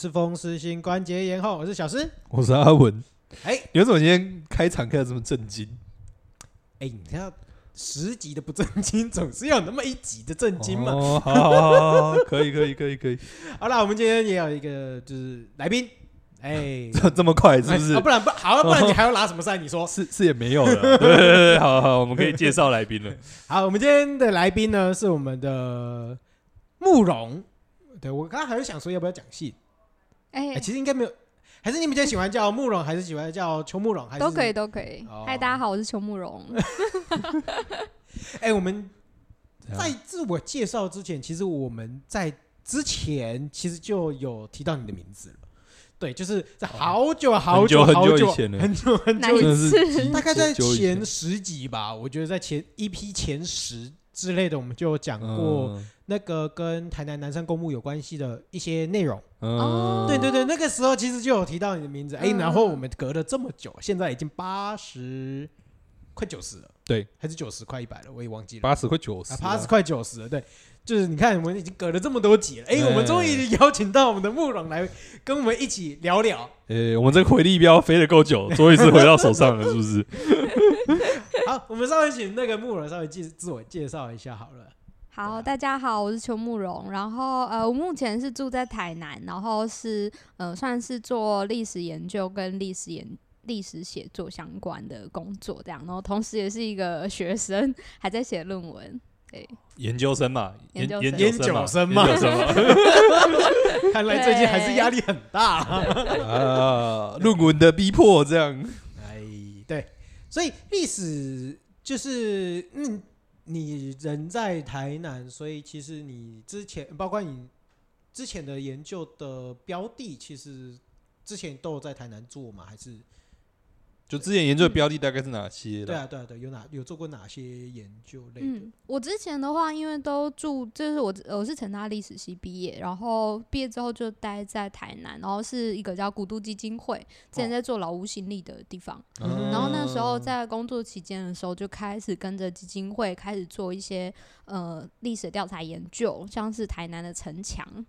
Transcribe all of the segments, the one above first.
是风湿性关节炎后，我是小诗，我是阿文。哎，你为什么今天开场开的这么震惊？哎，你看十集的不正经，总是要有那么一集的震惊嘛。哦，好好好好，可以可以可以可以。好了，我们今天也有一个就是来宾，哎，这这么快是不是？不然不好，不然你还要拿什么赛？你说 是是也没有了。对对对，好好，我们可以介绍来宾了。好，我们今天的来宾呢是我们的慕容。对，我刚刚还是想说要不要讲姓，哎，其实应该没有，还是你比较喜欢叫慕容，还是喜欢叫邱慕容，还是？都可以都可以。嗨，大家好，我是邱慕容。哎，我们在自我介绍之前，其实我们在之前其实就有提到你的名字了。对，就是在好久好久好久以前很久很久以前，大概在前十集吧，我觉得在前一批前十之类的，我们就有讲过。那个跟台南南山公墓有关系的一些内容，哦，对对对，那个时候其实就有提到你的名字，哎，然后我们隔了这么久，现在已经八十快九十了，对，还是九十快一百了，我也忘记了，八十快九十，八十快九十了，对，就是你看我们已经隔了这么多集了，哎，我们终于邀请到我们的慕容来跟我们一起聊聊，哎，我们这个回力镖飞得够久，终于是回到手上了，是不是？好，我们稍微请那个慕容稍微介自我介绍一下好了。好，大家好，我是邱慕容。然后呃，我目前是住在台南，然后是呃，算是做历史研究跟历史研历史写作相关的工作这样。然后同时也是一个学生，还在写论文。对，研究生嘛，研究研究生嘛，看来最近还是压力很大 啊，论文的逼迫这样。哎，对，所以历史就是嗯。你人在台南，所以其实你之前包括你之前的研究的标的，其实之前都有在台南做吗？还是？就之前研究的标的大概是哪些？对啊，对啊，对，有哪有做过哪些研究类的？嗯，我之前的话，因为都住，就是我我是成大历史系毕业，然后毕业之后就待在台南，然后是一个叫古都基金会，之前在做劳务心力的地方。哦、然后那时候在工作期间的时候，就开始跟着基金会开始做一些呃历史调查研究，像是台南的城墙。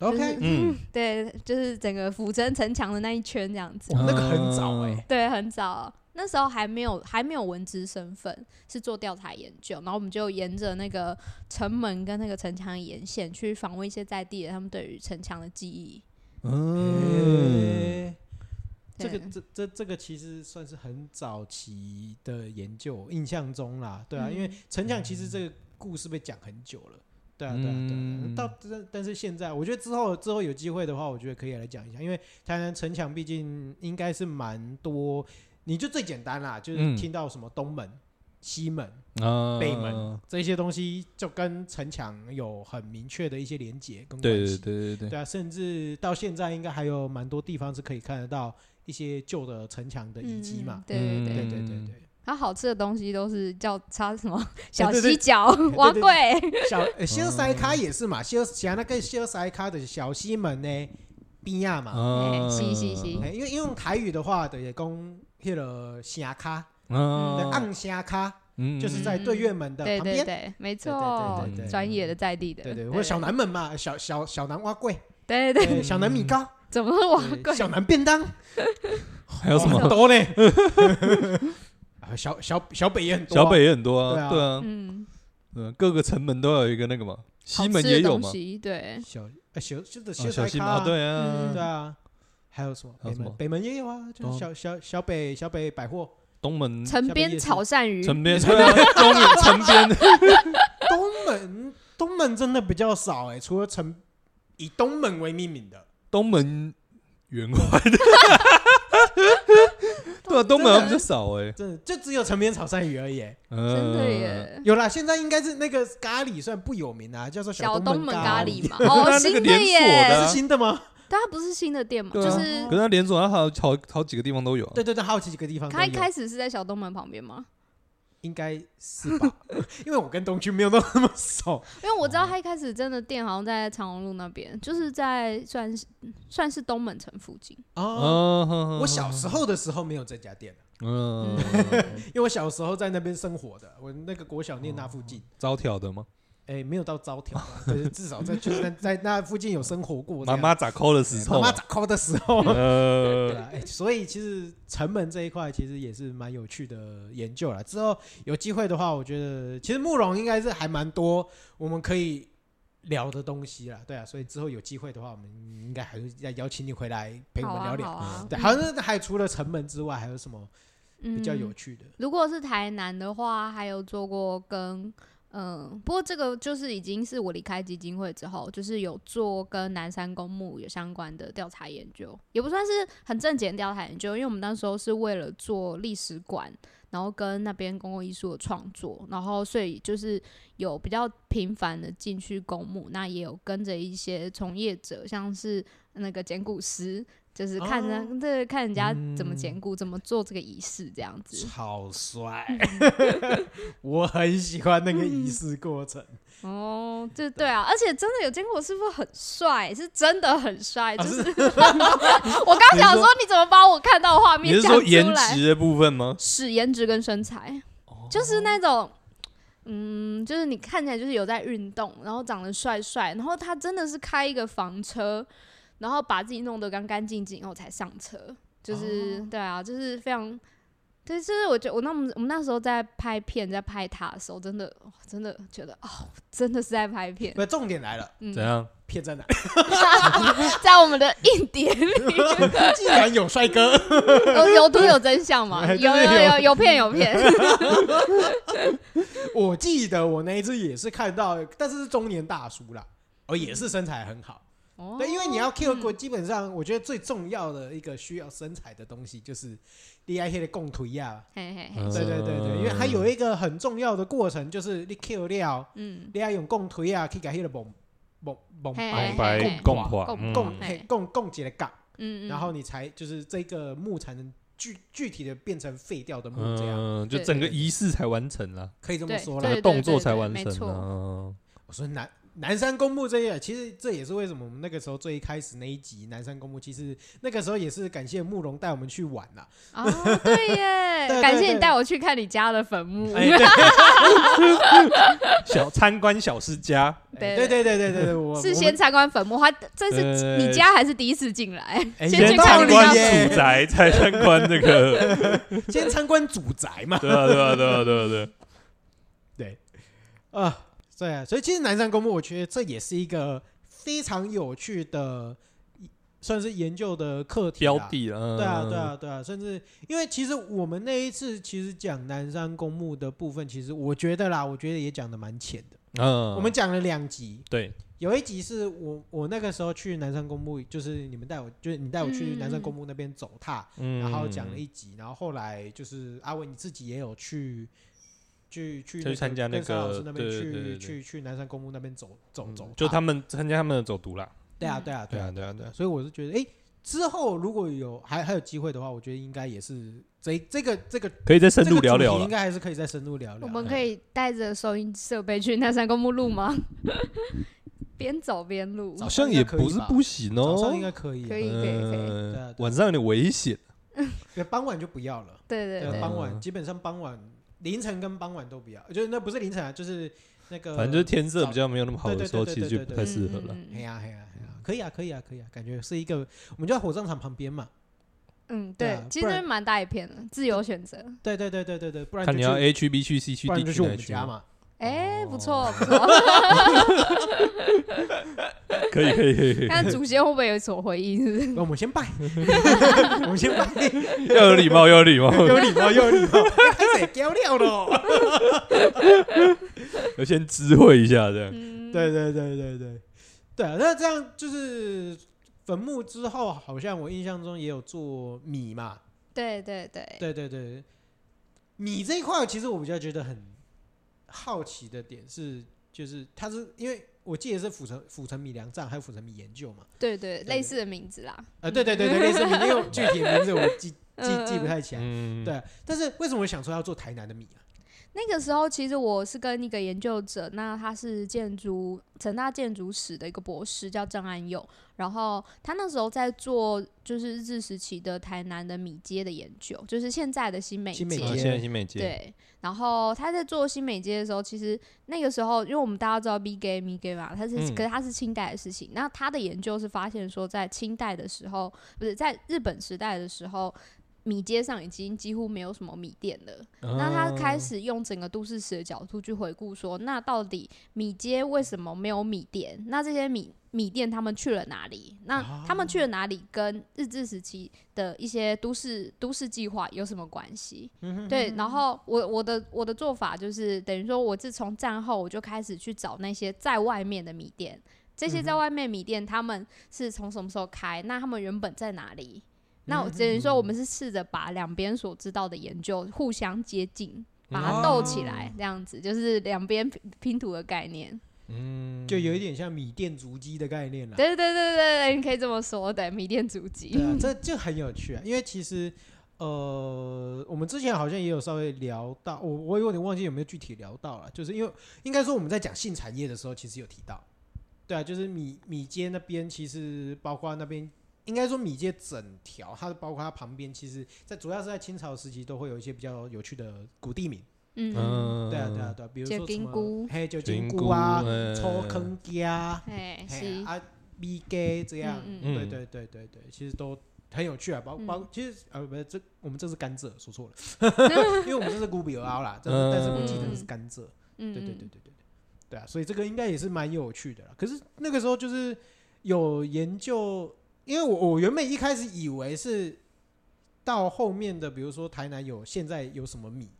OK，嗯，对，就是整个府城城墙的那一圈这样子。那个很早哎，对，很早，那时候还没有还没有文职身份，是做调查研究，然后我们就沿着那个城门跟那个城墙沿线去访问一些在地的他们对于城墙的记忆。嗯，这个这这这个其实算是很早期的研究，印象中啦，对啊，因为城墙其实这个故事被讲很久了。对啊，对啊，对啊。到但但是现在，我觉得之后之后有机会的话，我觉得可以来讲一下，因为台南城墙毕竟应该是蛮多。你就最简单啦，就是听到什么东门、西门、北门这些东西，就跟城墙有很明确的一些连接跟关系。对对对对对啊，甚至到现在应该还有蛮多地方是可以看得到一些旧的城墙的遗迹嘛。对对对对对对。它好吃的东西都是叫差什么 小西角、碗粿、小小西卡也是嘛，小像那个小西卡的小西门呢边亚嘛，是是是，因为因为用台语的话的也讲迄个虾卡，嗯，暗虾卡，嗯就是在对月门的旁边，对对对，没错，专业的在地的，对对，或者小南门嘛，小小小南蛙粿，对对，小南米糕，怎么是碗粿？小南便当，还有什么？多呢？小小小北也很多，小北也很多啊，对啊，嗯，各个城门都有一个那个嘛，西门也有嘛，对，小小小小西门，对啊，对啊，还有什么？北门北门也有啊，就是小小小北小北百货，东门城边炒鳝鱼，城边对啊，东城边，东门 东门真的比较少哎，除了城以东门为命名的。东门圆环的。对啊，东门比较少哎，真的就只有城边炒鳝鱼而已，真的耶。有啦，现在应该是那个咖喱算不有名啊，叫做小东门咖喱嘛。哦，新的耶，是新的吗？但它不是新的店嘛，就是。可是它连锁，它好好好几个地方都有。对对对，好几个地方。它一开始是在小东门旁边吗？应该是吧，因为我跟东区没有那么熟。因为我知道他一开始真的店好像在长隆路那边，就是在算是算是东门城附近。哦，我小时候的时候没有这家店。嗯，因为我小时候在那边生活的，我那个国小念那附近。招条的吗？哎，没有到招条，就是至少在就是在在那附近有生活过。妈妈咋抠的时候，妈妈咋抠的时候，呃，所以其实成本这一块其实也是蛮有趣的研究了。之后有机会的话，我觉得其实慕容应该是还蛮多我们可以聊的东西啦。对啊，所以之后有机会的话，我们应该还是要邀请你回来陪我们聊聊。啊啊、对，好像还除了成本之外，还有什么比较有趣的？嗯、如果是台南的话，还有做过跟。嗯，不过这个就是已经是我离开基金会之后，就是有做跟南山公墓有相关的调查研究，也不算是很正经调查研究，因为我们那时候是为了做历史馆，然后跟那边公共艺术的创作，然后所以就是有比较频繁的进去公墓，那也有跟着一些从业者，像是那个捡骨师。就是看人，这、哦、看人家怎么捡骨，嗯、怎么做这个仪式，这样子。超帅，我很喜欢那个仪式过程。哦，就对啊，而且真的有捡骨师傅很帅，是真的很帅。就是 我刚想说，你怎么把我看到画面讲出来？是说颜值的部分吗？是颜值跟身材，哦、就是那种，嗯，就是你看起来就是有在运动，然后长得帅帅，然后他真的是开一个房车。然后把自己弄得干干净净，然后才上车，就是、哦、对啊，就是非常，对，就是我觉得我那么我们那时候在拍片，在拍他的时候，真的真的觉得哦，真的是在拍片。那重点来了，嗯、怎样？片在哪？在我们的硬碟里。既然有帅哥，有 有图有真相吗？有有有有，有片有片。我记得我那一次也是看到，但是是中年大叔啦，哦，也是身材很好。对，因为你要 kill 过，基本上我觉得最重要的一个需要身材的东西就是 D I K 的共推呀。对对对对，因为还有一个很重要的过程，就是你 kill 掉，嗯，你要用共推呀，可以改那个蹦蹦蹦白共共共共共共结的杠，嗯，然后你才就是这个木才能具具体的变成废掉的木这样，就整个仪式才完成了，可以这么说了，动作才完成了。我说难。南山公墓这些，其实这也是为什么我们那个时候最一开始那一集南山公墓，其实那个时候也是感谢慕容带我们去玩呐。哦，对耶，感谢你带我去看你家的坟墓，小参观小师家。对对对对对对，我是先参观坟墓，还这是你家还是第一次进来？先去参观祖宅，才参观这个。先参观祖宅嘛。对啊对啊对啊对啊对。对，啊。对啊，所以其实南山公墓，我觉得这也是一个非常有趣的，算是研究的课题标的了。对啊，对啊，对啊，甚至因为其实我们那一次其实讲南山公墓的部分，其实我觉得啦，我觉得也讲的蛮浅的。嗯，我们讲了两集，对，有一集是我我那个时候去南山公墓，就是你们带我，就是你带我去南山公墓那边走踏，嗯、然后讲了一集，然后后来就是阿伟你自己也有去。去去去参加那个去去去南山公墓那边走走走，就他们参加他们的走读啦。对啊对啊对啊对啊对啊，所以我是觉得，哎，之后如果有还还有机会的话，我觉得应该也是这这个这个可以再深入聊聊，应该还是可以再深入聊聊。我们可以带着收音设备去南山公墓录吗？边走边录，好像也不是不行哦，早上应该可以，可以可以可以，晚上有点危险，傍晚就不要了。对对对，傍晚基本上傍晚。凌晨跟傍晚都不要，就是那不是凌晨啊，就是那个，反正就是天色比较没有那么好的时候，其实就不太适合了。哎呀哎呀哎呀，可以啊可以啊可以啊，感觉是一个，我们就在火葬场旁边嘛。嗯，对，其实蛮大一片的，自由选择。对对对对对对，不然看你要 A 区 B 区 C 区 D 区哪区嘛。哎，不错不错，可以可以可以。看祖先会不会有所回应？那我们先拜，我们先拜，要有礼貌，要有礼貌，有礼貌，有礼貌，开始交料了。要先知会一下，这样。对对对对对，对啊，那这样就是坟墓之后，好像我印象中也有做米嘛。对对对，对对对，米这一块，其实我比较觉得很。好奇的点是，就是它是因为我记得是府城府城米粮站，还有府城米研究嘛？对对，类似的名字啦。呃，对对对对，类似名字，因为具体的名字我记记记不太起来。对，但是为什么我想说要做台南的米啊？那个时候，其实我是跟一个研究者，那他是建筑成大建筑史的一个博士，叫郑安佑。然后他那时候在做就是日治时期的台南的米街的研究，就是现在的新美街。新美街，现在新美街。对。然后他在做新美街的时候，其实那个时候，因为我们大家知道 B gay 米 gay 嘛，他是、嗯、可是他是清代的事情。那他的研究是发现说，在清代的时候，不是在日本时代的时候。米街上已经几乎没有什么米店了，哦、那他开始用整个都市史的角度去回顾说，那到底米街为什么没有米店？那这些米米店他们去了哪里？那他们去了哪里？跟日治时期的一些都市都市计划有什么关系？嗯、对，然后我我的我的做法就是等于说，我自从战后我就开始去找那些在外面的米店，这些在外面米店他们是从什么时候开？那他们原本在哪里？那我只能说，我们是试着把两边所知道的研究互相接近，把它斗起来，这样子就是两边拼图的概念。嗯，就有一点像米店足迹的概念了。对对对对对，你可以这么说的，米店足迹。对啊，这 就很有趣啊，因为其实呃，我们之前好像也有稍微聊到，我我有点忘记有没有具体聊到了，就是因为应该说我们在讲性产业的时候，其实有提到，对啊，就是米米街那边，其实包括那边。应该说米街整条，它包括它旁边，其实，在主要是在清朝时期，都会有一些比较有趣的古地名。嗯，对啊，对啊，对啊，比如说什么嘿就金菇啊，抽坑家，嘿啊米街这样，对对对对对，其实都很有趣啊。包包其实呃不是这我们这是甘蔗，说错了，因为我们这是古比尔奥啦，但是但是我记得是甘蔗。对对对对对对，对啊，所以这个应该也是蛮有趣的啦。可是那个时候就是有研究。因为我我原本一开始以为是到后面的，比如说台南有现在有什么米。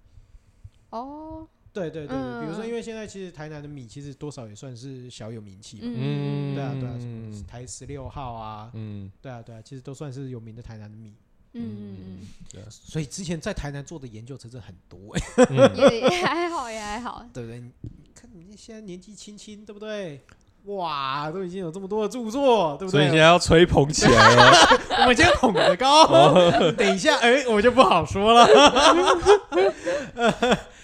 哦，对对对，比如说因为现在其实台南的米其实多少也算是小有名气嘛，嗯，对啊对啊，什么台十六号啊，嗯，对啊对啊，其实都算是有名的台南的米，嗯嗯对啊，所以之前在台南做的研究真的很多，也也还好也还好，对不对？看你现在年纪轻轻，对不对？哇，都已经有这么多的著作，对不对？所以现在要吹捧起来了。我们今天捧得高，等一下，哎，我就不好说了。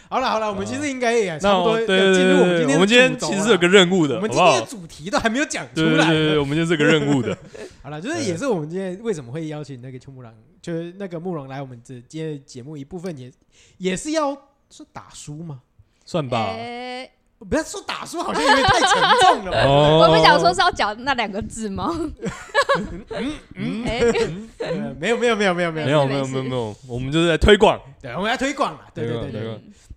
好了好了，我们其实应该也差不多要进入我们今天。我们今天其实是有个任务的，我们今天的主题都还没有讲出来。对对对，我们就是个任务的。好了，就是也是我们今天为什么会邀请那个秋木郎，就是那个慕容来我们这今天节目一部分，也也是要是打书吗？算吧。不要说打书，好像有点太沉重了。我不想说是要讲那两个字吗？嗯嗯，没有没有没有没有没有没有没有没有没有，我们就是在推广。对，我们要推广了。对对对对，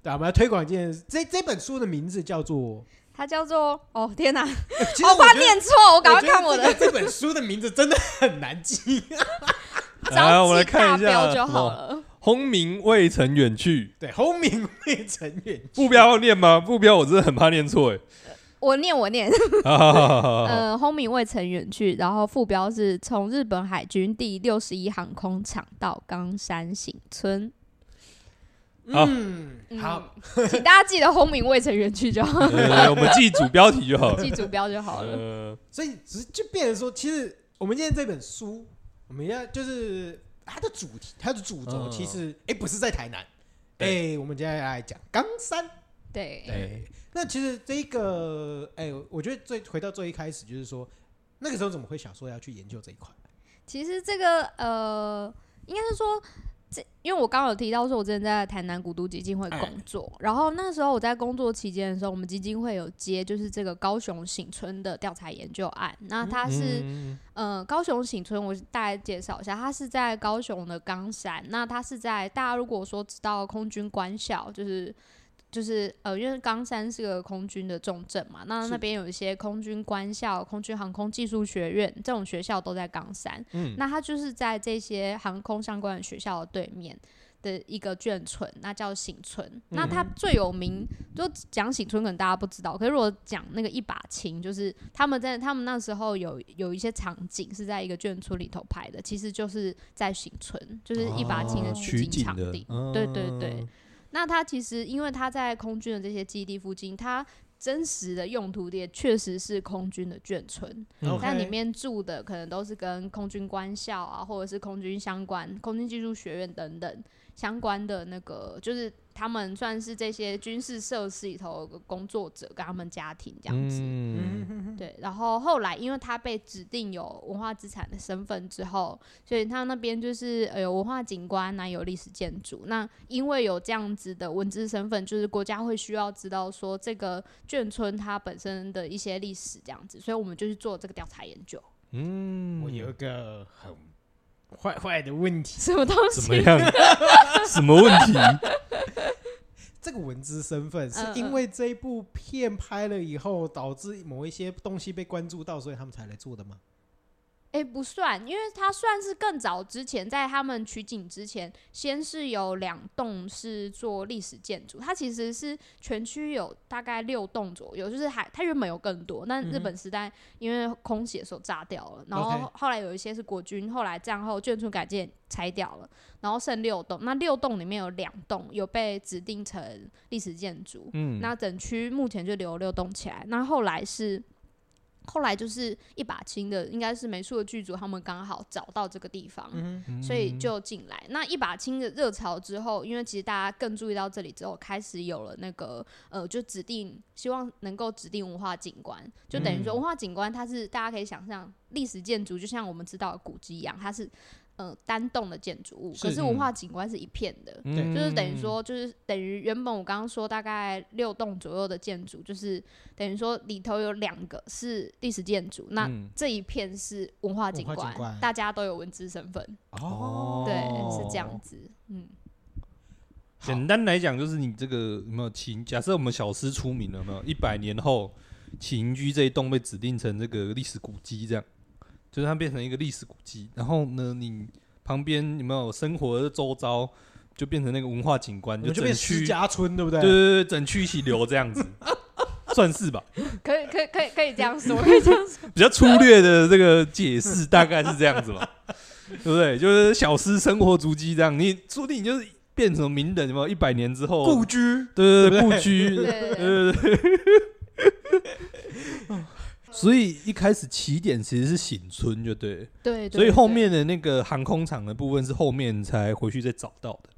对，我们要推广一件这这本书的名字叫做，它叫做哦天哪，我怕念错，我赶快看我的。这本书的名字真的很难记。来，我来看一下就好了。轰鸣未曾远去，对，轰鸣未曾远去。副标要念吗？副标我真的很怕念错哎。我念，我念。嗯，轰鸣未曾远去，然后副标是从日本海军第六十一航空厂到冈山行村。嗯，好，请大家记得轰鸣未曾远去就好。我们记主标题就好，记主标就好了。所以，只就变成说，其实我们今天这本书，我们要就是。它的主题，它的主轴其实，哎、嗯欸，不是在台南，哎、欸，我们接下来讲冈山。对，对，那其实这一个，哎、欸，我觉得最回到最一开始，就是说，那个时候怎么会想说要去研究这一块？其实这个，呃，应该是说。因为我刚刚有提到说，我之前在台南古都基金会工作，然后那时候我在工作期间的时候，我们基金会有接就是这个高雄醒村的调查研究案。那它是，呃，高雄醒村，我大概介绍一下，它是在高雄的冈山。那它是在大家如果说知道空军官校，就是。就是呃，因为冈山是个空军的重镇嘛，那那边有一些空军官校、空军航空技术学院这种学校都在冈山。嗯，那它就是在这些航空相关的学校的对面的一个眷村，那叫醒村。嗯、那它最有名，就讲醒村可能大家不知道，可是如果讲那个一把琴，就是他们在他们那时候有有一些场景是在一个眷村里头拍的，其实就是在醒村，就是一把琴的取景场地。啊、对对对。那它其实，因为它在空军的这些基地附近，它真实的用途也确实是空军的眷村，嗯、但里面住的可能都是跟空军官校啊，或者是空军相关、空军技术学院等等相关的那个，就是他们算是这些军事设施里头的工作者跟他们家庭这样子。嗯，对。然后后来，因为他被指定有文化资产的身份之后，所以他那边就是有文化景观，那有历史建筑。那因为有这样子的文字身份，就是国家会需要知道说这个眷村它本身的一些历史这样子，所以我们就去做这个调查研究。嗯，我有一个很坏坏的问题，什么东西？怎么样？什么问题？这个文字身份是因为这一部片拍了以后，导致某一些东西被关注到，所以他们才来做的吗？哎、欸，不算，因为它算是更早之前，在他们取景之前，先是有两栋是做历史建筑。它其实是全区有大概六栋左右，就是还它原本有更多，但日本时代因为空袭的时候炸掉了，然后后来有一些是国军后来战后眷村改建拆掉了，然后剩六栋。那六栋里面有两栋有被指定成历史建筑，嗯，那整区目前就留六栋起来。那后来是。后来就是一把青的，应该是美术的剧组，他们刚好找到这个地方，嗯、所以就进来。那一把青的热潮之后，因为其实大家更注意到这里之后，开始有了那个呃，就指定希望能够指定文化景观，就等于说文化景观它是大家可以想象历史建筑，就像我们知道的古迹一样，它是。呃，单栋的建筑物，可是文化景观是一片的，嗯、就是等于说，就是等于原本我刚刚说大概六栋左右的建筑，就是等于说里头有两个是历史建筑，那这一片是文化景观，景观大家都有文字身份。哦，对，是这样子。嗯，简单来讲，就是你这个有没有请？假设我们小师出名了，有没有一百年后启营居这一栋被指定成这个历史古迹，这样？就是它变成一个历史古迹，然后呢，你旁边有没有生活的周遭，就变成那个文化景观，就整区家村，对不对？对对对，整区一起留这样子，算是吧？可以可以可以可以这样说，可以这样说。比较粗略的这个解释大概是这样子吧，对不对？就是小师生活足迹这样，你说不定你就是变成名人，有没有？一百年之后故居，对对对，故居，对对对。所以一开始起点其实是醒村，就对，对，所以后面的那个航空厂的部分是后面才回去再找到的。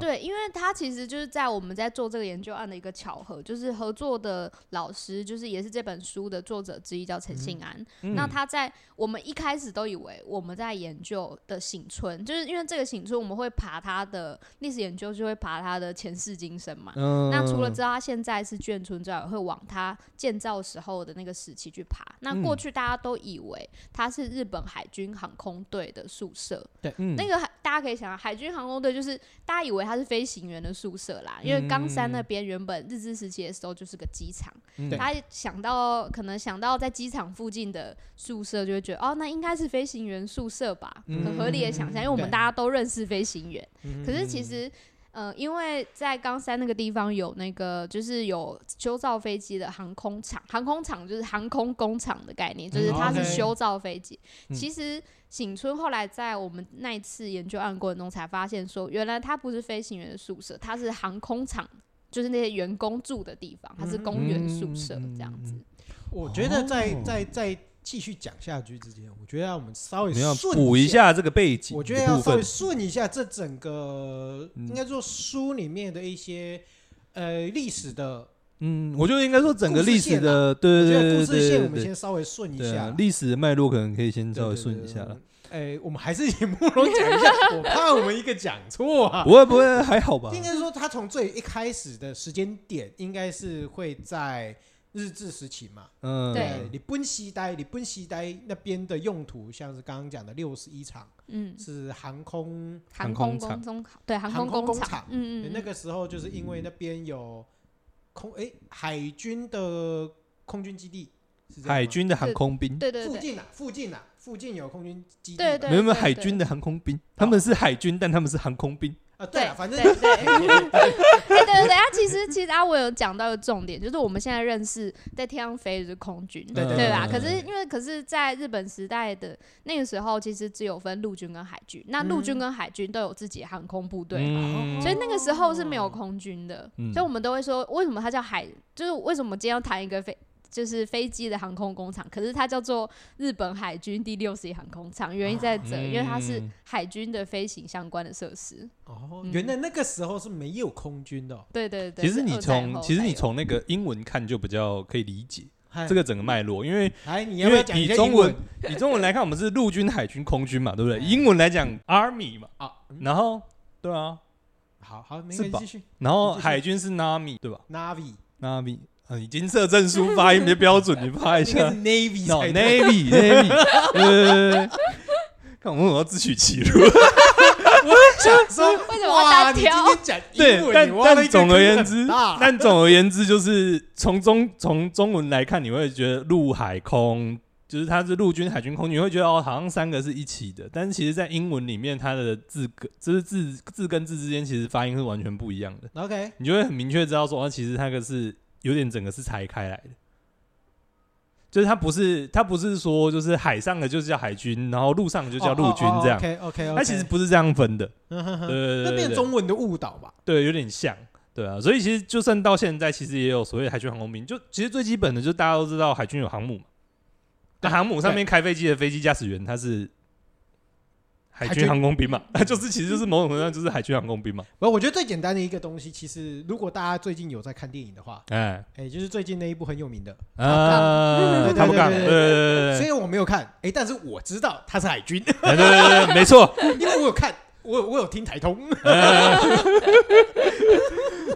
对，因为他其实就是在我们在做这个研究案的一个巧合，就是合作的老师，就是也是这本书的作者之一，叫陈信安。嗯、那他在我们一开始都以为我们在研究的醒村，就是因为这个醒村，我们会爬他的历史研究，就会爬他的前世今生嘛。嗯、那除了知道他现在是眷村之外，会往他建造时候的那个时期去爬。那过去大家都以为他是日本海军航空队的宿舍。对，嗯、那个大家可以想象，海军航空队就是大家。以为他是飞行员的宿舍啦，因为冈山那边原本日治时期的时候就是个机场，嗯、他想到可能想到在机场附近的宿舍，就会觉得哦，那应该是飞行员宿舍吧，嗯、很合理的想象，因为我们大家都认识飞行员。可是其实，呃，因为在冈山那个地方有那个就是有修造飞机的航空厂，航空厂就是航空工厂的概念，就是它是修造飞机。嗯、其实。醒春后来在我们那一次研究案过程中才发现，说原来他不是飞行员的宿舍，他是航空厂，就是那些员工住的地方，他是公园宿舍这样子。我觉得在在在继续讲下去之前，我觉得要我们稍微顺补一下这个背景，我觉得要稍微顺一下这整个应该说书里面的一些呃历史的。嗯，我就应该说整个历史的，对对对对对，故事线我们先稍微顺一下，历史的脉络可能可以先稍微顺一下了。哎，我们还是以慕容讲一下，我怕我们一个讲错啊。不会不会，还好吧。应该说他从最一开始的时间点，应该是会在日治时期嘛。嗯，对。你奔西呆，你奔西呆那边的用途，像是刚刚讲的六十一厂，嗯，是航空航空工厂，对，航空工厂。嗯嗯，那个时候就是因为那边有。空哎，海军的空军基地，海军的航空兵，对对对，附近啊，附近啊，附近有空军基地，对对，没有没有海军的航空兵，他们是海军，但他们是航空兵啊，对，反正对对 对对对，啊，其实其实啊，我有讲到一个重点，就是我们现在认识在天上飞的是空军，对对吧？可是因为可是在日本时代的那个时候，其实只有分陆军跟海军，那陆军跟海军都有自己的航空部队，所以那个时候是没有空军的，所以我们都会说，为什么它叫海？就是为什么今天要谈一个飞就是飞机的航空工厂，可是它叫做日本海军第六十一航空厂，原因在这，嗯、因为它是海军的飞行相关的设施。哦，原来那个时候是没有空军的、哦。对对对。其实你从其实你从那个英文看就比较可以理解这个整个脉络，因为因为以中文以中文来看，我们是陆军、海军、空军嘛，对不对？英文来讲，Army 嘛。啊，然后对啊，好好，没关系，继续。然后海军是 Navy 对吧？Navy，Navy。你金色证书发音没标准，你发一下。Navy，Navy，Navy。呃，看我们要自取其辱。我想说，为什么单挑？对，但但总而言之，但总而言之，就是从中从中文来看，你会觉得陆海空就是它是陆军、海军、空军，你会觉得哦，好像三个是一起的。但是其实，在英文里面，它的字根就是字字跟字之间，其实发音是完全不一样的。OK，你就会很明确知道说，其实那个是。有点整个是拆开来的，就是它不是它不是说就是海上的就是叫海军，然后陆上的就叫陆军这样。OK OK，它其实不是这样分的。对对对，那变中文的误导吧？对，有点像。对啊，所以其实就算到现在，其实也有所谓海军航空兵。就其实最基本的，就大家都知道海军有航母嘛。那航母上面开飞机的飞机驾驶员，他是。海军航空兵嘛，就是其实就是某种程度上就是海军航空兵嘛。不，我觉得最简单的一个东西，其实如果大家最近有在看电影的话，哎。哎，就是最近那一部很有名的啊，对对对对，虽然我没有看，哎，但是我知道他是海军，对对对，没错，因为我有看，我我有听台通，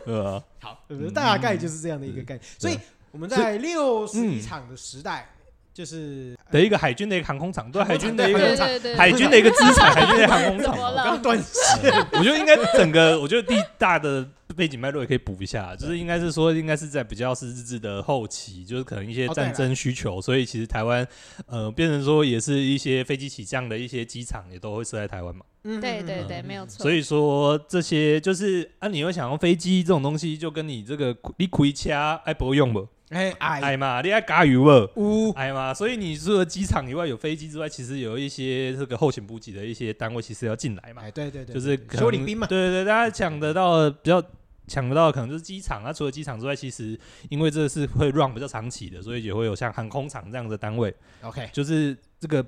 呃，好，大概就是这样的一个概念。所以我们在六十一场的时代。就是的一个海军的一个航空厂，对海军的一个海军的一个资产，海军的航空厂。我刚断线，我觉得应该整个，我觉得地大的背景脉络也可以补一下，就是应该是说，应该是在比较是日治的后期，就是可能一些战争需求，所以其实台湾呃变成说也是一些飞机起降的一些机场也都会设在台湾嘛。嗯，对对对，没有错。所以说这些就是啊，你会想用飞机这种东西，就跟你这个你开车哎不用不？哎哎嘛，你爱加油不？哎嘛，所以你除了机场以外有飞机之外，其实有一些这个后勤补给的一些单位，其实要进来嘛。哎，对对对，就是修理兵嘛。对对对，大家抢得到比较抢得到的可能就是机场啊。除了机场之外，其实因为这是会 run 比较长期的，所以也会有像航空厂这样的单位。OK，就是这个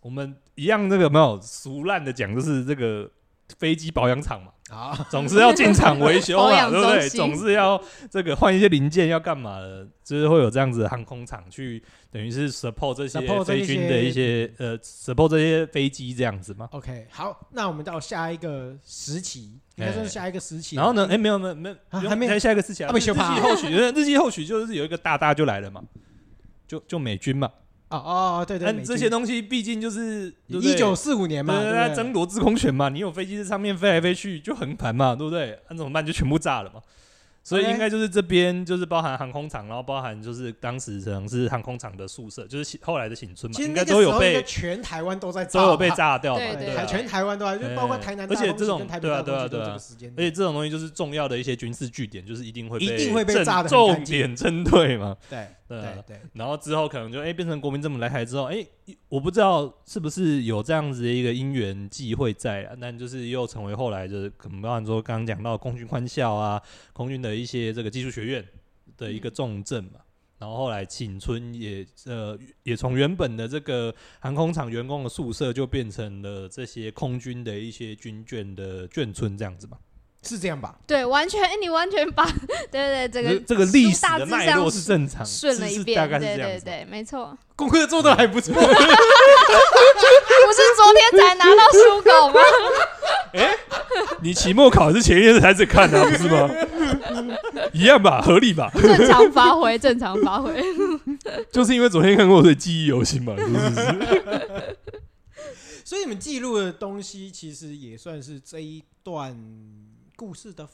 我们一样这个没有俗烂的讲，就是这个飞机保养厂嘛。啊，总是要进厂维修嘛，对不对？总是要这个换一些零件，要干嘛的？就是会有这样子的航空厂去，等于是 support 这些飞军的一些呃 support 这些飞机这样子嘛。OK，好，那我们到下一个时期，应该说是下一个时期。然后呢？哎，没有没有没有，还没下一个时期啊。日期后续，日期后续就是有一个大大就来了嘛，就就美军嘛。哦哦对对，但这些东西毕竟就是一九四五年嘛，对对，争夺制空权嘛，你有飞机在上面飞来飞去就横盘嘛，对不对？那怎么办？就全部炸了嘛。所以应该就是这边就是包含航空厂，然后包含就是当时可能是航空厂的宿舍，就是后来的新村嘛，应该都有被全台湾都在都有被炸掉嘛，对，全台湾都在，就包括台南，而且这种对啊对啊对啊，而且这种东西就是重要的一些军事据点，就是一定会一定会被炸的重点针对嘛，对对对，然后之后可能就哎变成国民政府来台之后，哎我不知道是不是有这样子的一个因缘际会在啊，但就是又成为后来就是可能包含说刚刚讲到空军官校啊，空军的一些这个技术。学院的一个重镇嘛，然后后来请村也呃也从原本的这个航空厂员工的宿舍，就变成了这些空军的一些军眷的眷村这样子嘛，是这样吧？对，完全哎你完全把 对对这个这个历史的脉络是正常顺了一遍，大概是这样子，对对对，没错，功课做的还不错，不是昨天才拿到书稿吗？哎、欸，你期末考是前一天才在看的，啊，不是吗？一样吧，合理吧？正常发挥，正常发挥。就是因为昨天看过，所以记忆犹新嘛，是不是？所以你们记录的东西，其实也算是这一段故事的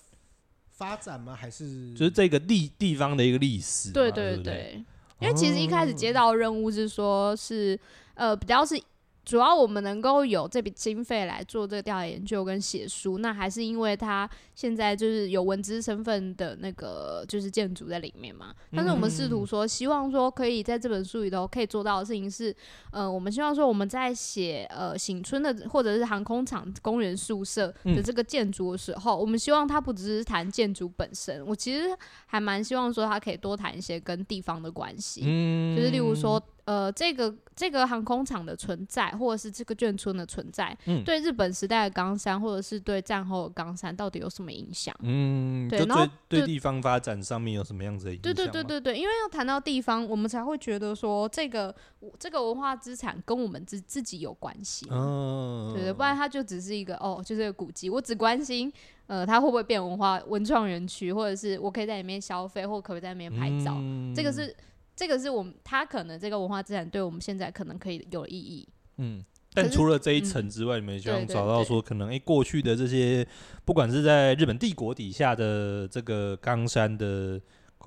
发展吗？还是就是这个地地方的一个历史？对对对，对对，因为其实一开始接到任务是说，是呃比较是。主要我们能够有这笔经费来做这个调查研究跟写书，那还是因为他现在就是有文资身份的那个就是建筑在里面嘛。但是我们试图说，希望说可以在这本书里头可以做到的事情是，呃，我们希望说我们在写呃醒村的或者是航空厂工人宿舍的这个建筑的时候，我们希望它不只是谈建筑本身，我其实还蛮希望说它可以多谈一些跟地方的关系，就是例如说。呃，这个这个航空厂的存在，或者是这个眷村的存在，嗯、对日本时代的冈山，或者是对战后的冈山，到底有什么影响？嗯，对，然后对地方发展上面有什么样子的影响？对对对对对，因为要谈到地方，我们才会觉得说这个这个文化资产跟我们自自己有关系。嗯，对对，不然它就只是一个哦，就是一个古迹，我只关心呃，它会不会变文化文创园区，或者是我可以在里面消费，或可不可以在里面拍照？嗯、这个是。这个是我们他可能这个文化资产对我们现在可能可以有意义。嗯，但除了这一层之外，嗯、你们希望找到说可能哎过去的这些，不管是在日本帝国底下的这个冈山的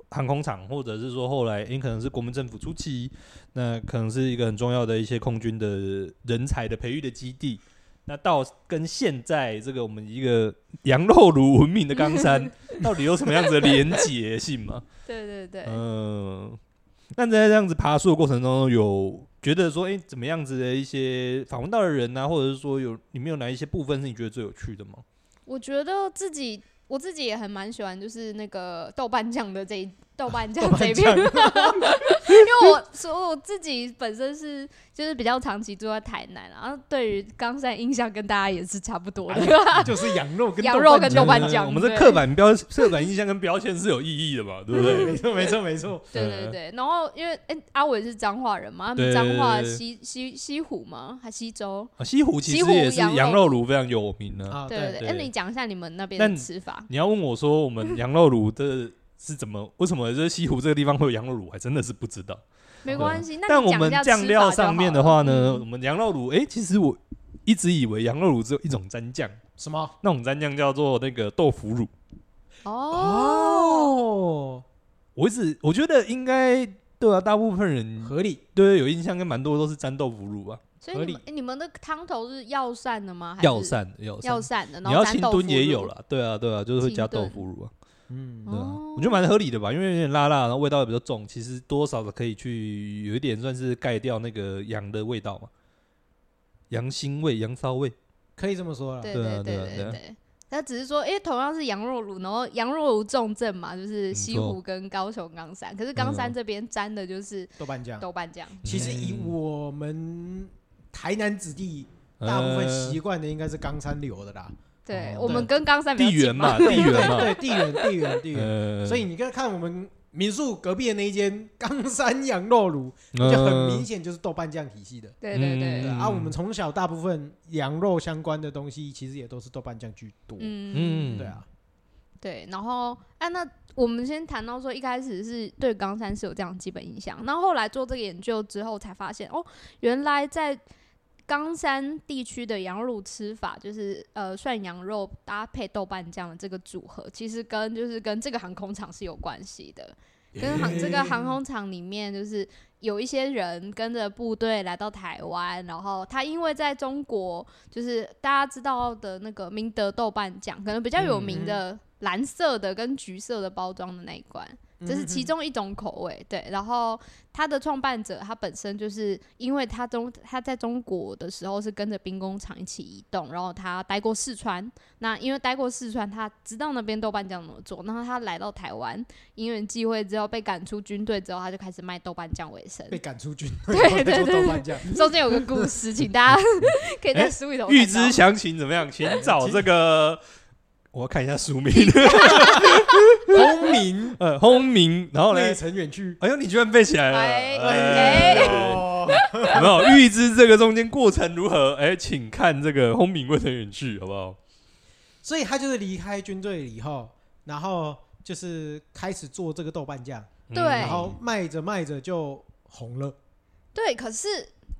航空厂，或者是说后来也可能是国民政府初期，那可能是一个很重要的一些空军的人才的培育的基地。那到跟现在这个我们一个羊肉炉文明的冈山，到底有什么样子的连结性吗？对对对，嗯。那在这样子爬树的过程中，有觉得说，哎、怎么样子的一些访问到的人啊，或者是说有里面有哪一些部分是你觉得最有趣的吗？我觉得自己，我自己也很蛮喜欢，就是那个豆瓣酱的这一。豆瓣酱这边，因为我说我自己本身是就是比较长期住在台南，然后对于冈山印象跟大家也是差不多的，就是羊肉跟羊肉跟豆瓣酱。我们的刻板标刻板印象跟标签是有意义的嘛，对不对？没错，没错，没错。对对对。然后因为哎，阿伟是彰化人嘛，他们彰化西西西湖嘛，还西周？西湖其实也是羊肉炉非常有名的。对对对。哎，你讲一下你们那边的吃法。你要问我说我们羊肉炉的。是怎么？为什么这西湖这个地方会有羊肉炉？还真的是不知道。没关系，但我们酱料上面的话呢，我们羊肉卤，哎，其实我一直以为羊肉卤只有一种蘸酱，什么？那种蘸酱叫做那个豆腐乳。哦，我一直我觉得应该对啊，大部分人合理，对，有印象跟蛮多都是蘸豆腐乳啊。所以你们你们的汤头是药膳的吗？药膳，药膳的。你要清炖也有了，对啊，对啊，就是会加豆腐乳啊。嗯，对啊，我觉得蛮合理的吧，因为有点辣辣，然后味道也比较重，其实多少的可以去有一点算是盖掉那个羊的味道嘛，羊腥味、羊骚味，可以这么说了。对对对对对，他只是说，哎，同样是羊肉炉，然后羊肉炉重镇嘛，就是西湖跟高雄冈山，可是冈山这边沾的就是豆瓣酱。豆瓣酱，其实以我们台南子弟大部分习惯的应该是冈山流的啦。对，我们跟冈山比较近地缘嘛，地缘嘛，对，地缘，地缘，地缘。所以你看，看我们民宿隔壁的那一间冈山羊肉炉，就很明显就是豆瓣酱体系的。对对对。啊，我们从小大部分羊肉相关的东西，其实也都是豆瓣酱居多。嗯，对啊。对，然后，哎，那我们先谈到说，一开始是对冈山是有这样基本印象，然后后来做这个研究之后，才发现哦，原来在。冈山地区的羊肉吃法，就是呃涮羊肉搭配豆瓣酱的这个组合，其实跟就是跟这个航空厂是有关系的。跟航这个航空厂里面，就是有一些人跟着部队来到台湾，然后他因为在中国，就是大家知道的那个明德豆瓣酱，可能比较有名的蓝色的跟橘色的包装的那一罐。这是其中一种口味，对。然后他的创办者，他本身就是因为他中他在中国的时候是跟着兵工厂一起移动，然后他待过四川。那因为待过四川，他知道那边豆瓣酱怎么做。然后他来到台湾，因缘际会之后被赶出军队之后，他就开始卖豆瓣酱为生。被赶出军 队，对对 对，豆瓣酱中间有个故事，请大家 可以在书里头预知详情怎么样？请找这个。我要看一下书名，轰鸣，呃，轰鸣，然后呢？未曾远去。哎呦，你居然背起来了！哎，有没有预知这个中间过程如何？哎，请看这个轰鸣未曾远去，好不好？所以他就是离开军队以后，然后就是开始做这个豆瓣酱，对，然后卖着卖着就红了。对，可是。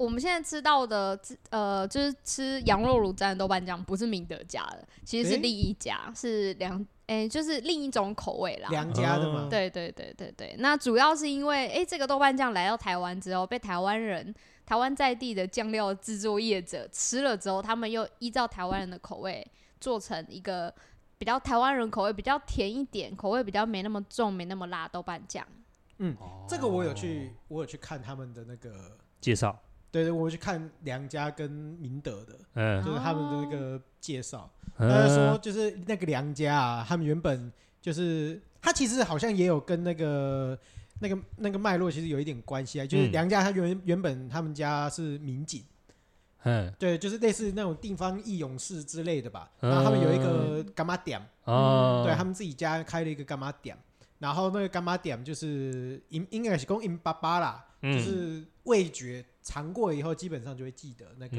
我们现在吃到的，呃，就是吃羊肉卤蘸豆瓣酱，不是明德家的，其实是另一家，欸、是两，哎、欸，就是另一种口味啦，两家的嘛。对对对对对，那主要是因为，哎、欸，这个豆瓣酱来到台湾之后，被台湾人台湾在地的酱料制作业者吃了之后，他们又依照台湾人的口味做成一个比较台湾人口味比较甜一点，口味比较没那么重、没那么辣豆瓣酱。嗯，这个我有去，我有去看他们的那个介绍。对对，我去看梁家跟明德的，嗯，就是他们的那个介绍，他就说就是那个梁家啊，他们原本就是他其实好像也有跟那个那个那个脉络其实有一点关系啊，就是梁家他原原本他们家是民警，嗯，对，就是类似那种地方义勇士之类的吧，然后他们有一个干妈点，哦，对他们自己家开了一个干妈点，然后那个干妈点就是应应该是讲因爸爸啦，就是味觉。尝过以后，基本上就会记得那个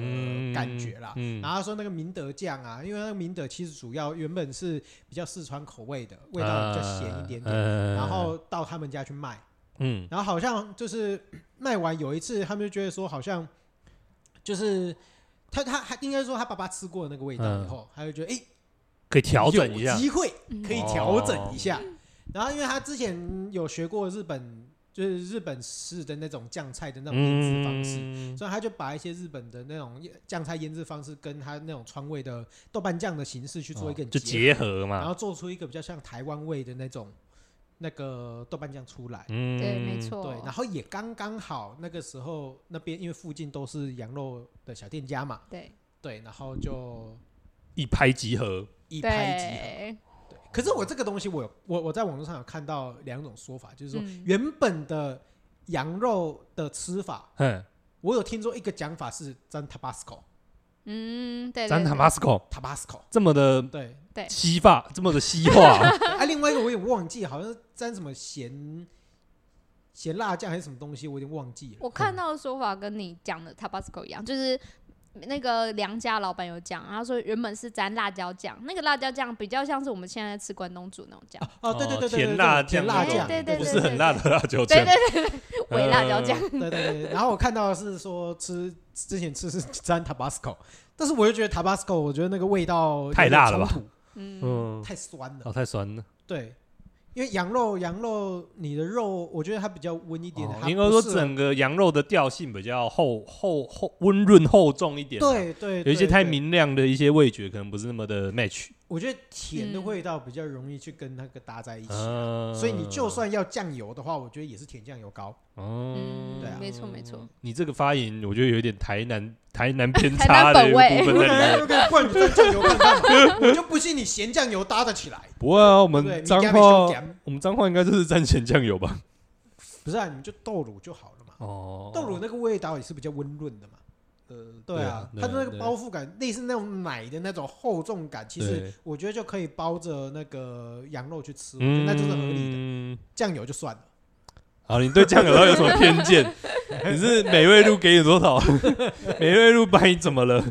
感觉啦。嗯嗯、然后他说那个明德酱啊，因为那个明德其实主要原本是比较四川口味的，味道比较咸一点点。呃、然后到他们家去卖，嗯，然后好像就是 卖完有一次，他们就觉得说好像就是他他他应该说他爸爸吃过那个味道以后，他就觉得哎，可以调整一下，机会可以调整一下。然后因为他之前有学过日本。就是日本式的那种酱菜的那种腌制方式，嗯、所以他就把一些日本的那种酱菜腌制方式，跟他那种川味的豆瓣酱的形式去做一个结合，哦、就结合嘛，然后做出一个比较像台湾味的那种那个豆瓣酱出来。嗯，对，没错。对，然后也刚刚好那个时候那边因为附近都是羊肉的小店家嘛，对对，然后就一拍即合，一拍即合。可是我这个东西我，我有我我在网络上有看到两种说法，就是说原本的羊肉的吃法，嗯，我有听说一个讲法是沾 Tabasco，嗯，对，沾 Tabasco，Tabasco。这么的对。对。西化，这么的西化，啊，另外一个我有点忘记，好像沾什么咸咸辣酱还是什么东西，我有点忘记了。我看到的说法跟你讲的 Tabasco 一样，就是。那个梁家老板有讲，他说原本是沾辣椒酱，那个辣椒酱比较像是我们现在吃关东煮那种酱。哦，对对对对，甜辣甜辣酱，对对对，不是很辣的辣椒酱。对对对对，微辣椒酱。对对对，然后我看到的是说吃之前吃是沾 Tabasco，但是我又觉得 Tabasco，我觉得那个味道太辣了吧，嗯，太酸了。哦，太酸了。对。因为羊肉，羊肉，你的肉，我觉得它比较温一点。应该说整个羊肉的调性比较厚厚厚温润厚重一点。对对，有一些太明亮的一些味觉可能不是那么的 match。我觉得甜的味道比较容易去跟那个搭在一起，所以你就算要酱油的话，我觉得也是甜酱油膏。哦，对啊，没错没错。你这个发言，我觉得有一点台南 台南偏差的部分在里面。不然你蘸酱油看看，我就不信你咸酱油搭得起来。不会啊，我们彰化，我们彰化应该就是蘸咸酱油吧？不是啊，你就豆乳就好了嘛。哦，豆乳那个味道也是比较温润的嘛。呃，对啊，它的那个包覆感，类似那种奶的那种厚重感，其实我觉得就可以包着那个羊肉去吃，那就是合理的。酱油就算了。好，你对酱油到底有什么偏见？你是美味度给你多少？美味度把你怎么了？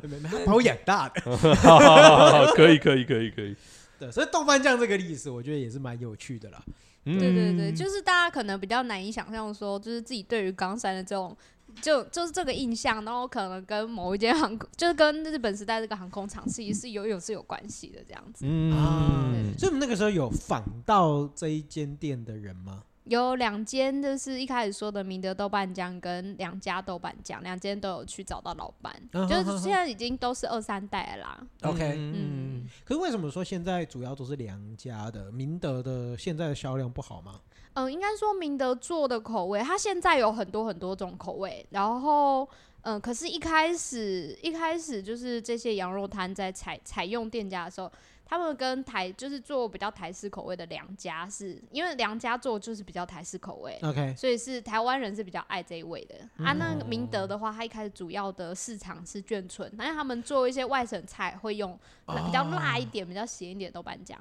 把我养大的。好好好，可以可以可以可以。对，所以豆瓣酱这个历史，我觉得也是蛮有趣的啦。对对对，就是大家可能比较难以想象，说就是自己对于冈山的这种，就就是这个印象，然后可能跟某一间航空，就是跟日本时代这个航空厂是也是有有是有关系的这样子。嗯，所以我们那个时候有访到这一间店的人吗？有两间，就是一开始说的明德豆瓣酱跟两家豆瓣酱，两间都有去找到老板，嗯、就是现在已经都是二三代了啦。OK，嗯，可是为什么说现在主要都是梁家的？明德的现在的销量不好吗？嗯、呃，应该说明德做的口味，它现在有很多很多种口味，然后嗯、呃，可是一开始一开始就是这些羊肉摊在采采用店家的时候。他们跟台就是做比较台式口味的梁家是，是因为梁家做就是比较台式口味，OK，所以是台湾人是比较爱这一味的。嗯、啊，那个明德的话，它一开始主要的市场是眷村，但是他们做一些外省菜会用比较辣一点、哦、比较咸一点的豆瓣酱。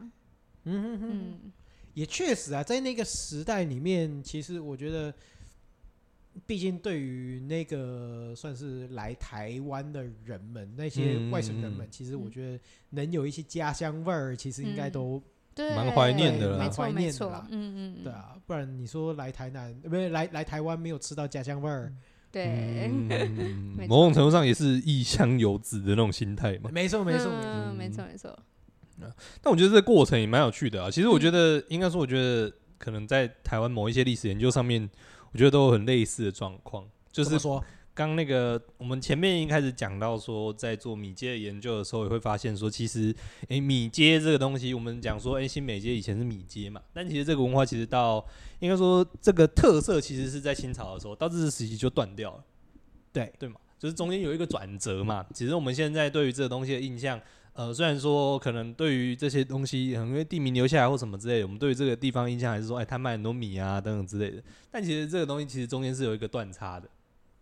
嗯嗯，也确实啊，在那个时代里面，其实我觉得。毕竟，对于那个算是来台湾的人们，那些外省人们，其实我觉得能有一些家乡味儿，其实应该都蛮怀念的啦，蛮怀念的啦。嗯嗯，对啊，不然你说来台南，不是来来台湾没有吃到家乡味儿，对，某种程度上也是异乡游子的那种心态嘛。没错没错没错没错。但我觉得这个过程也蛮有趣的啊。其实我觉得，应该说，我觉得可能在台湾某一些历史研究上面。我觉得都有很类似的状况，就是说刚那个我们前面一开始讲到说，在做米街的研究的时候，也会发现说，其实诶、欸，米街这个东西，我们讲说，诶、欸，新美街以前是米街嘛，但其实这个文化其实到应该说这个特色，其实是在清朝的时候，到日治时期就断掉了，对对嘛，就是中间有一个转折嘛。其实我们现在对于这个东西的印象。呃，虽然说可能对于这些东西，因为地名留下来或什么之类的，我们对于这个地方印象还是说，哎，他卖很多米啊等等之类的。但其实这个东西其实中间是有一个断差的，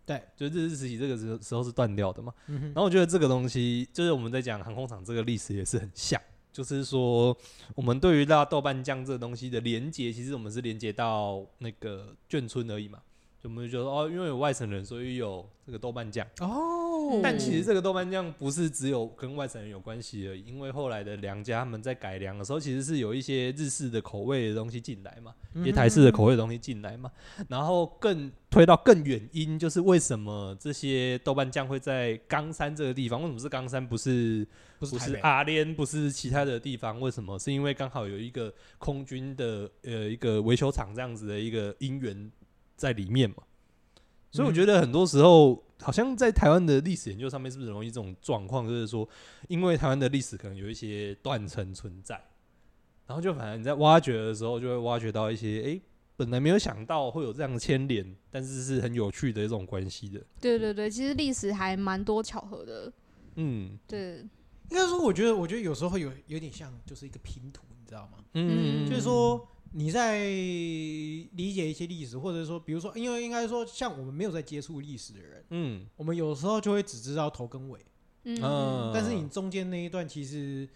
对，就是日治时期这个时时候是断掉的嘛。嗯。然后我觉得这个东西，就是我们在讲航空厂这个历史也是很像，就是说我们对于那豆瓣酱这个东西的连接，其实我们是连接到那个眷村而已嘛。就我们就觉得哦，因为有外省人，所以有这个豆瓣酱哦。但其实这个豆瓣酱不是只有跟外省人有关系而已，因为后来的梁家他们在改良的时候，其实是有一些日式的口味的东西进来嘛，一些台式的口味的东西进来嘛。然后更推到更远因，就是为什么这些豆瓣酱会在冈山这个地方？为什么是冈山，不是不是阿联，不是其他的地方？为什么？是因为刚好有一个空军的呃一个维修厂这样子的一个因缘。在里面嘛，所以我觉得很多时候，好像在台湾的历史研究上面，是不是容易这种状况？就是说，因为台湾的历史可能有一些断层存在，然后就反正你在挖掘的时候，就会挖掘到一些，哎，本来没有想到会有这样的牵连，但是是很有趣的一种关系的。对对对，其实历史还蛮多巧合的。嗯，对，应该说，我觉得，我觉得有时候会有有点像，就是一个拼图，你知道吗？嗯，就是说。你在理解一些历史，或者说，比如说，因为应该说，像我们没有在接触历史的人，嗯，我们有时候就会只知道头跟尾，嗯，但是你中间那一段，其实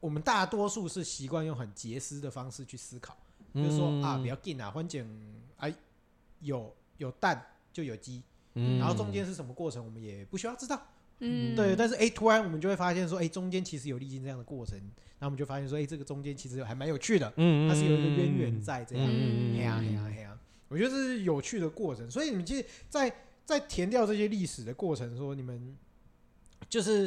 我们大多数是习惯用很杰思的方式去思考，嗯、就是说啊，比较近啊，反正哎，有有蛋就有鸡，嗯，然后中间是什么过程，我们也不需要知道。嗯，对，但是哎、欸，突然我们就会发现说，哎、欸，中间其实有历经这样的过程，然后我们就发现说，哎、欸，这个中间其实还蛮有趣的，嗯，它是有一个渊源在这样，嘿呀嘿呀嘿呀，我觉得这是有趣的过程。所以你们其实在，在在填掉这些历史的过程，说你们就是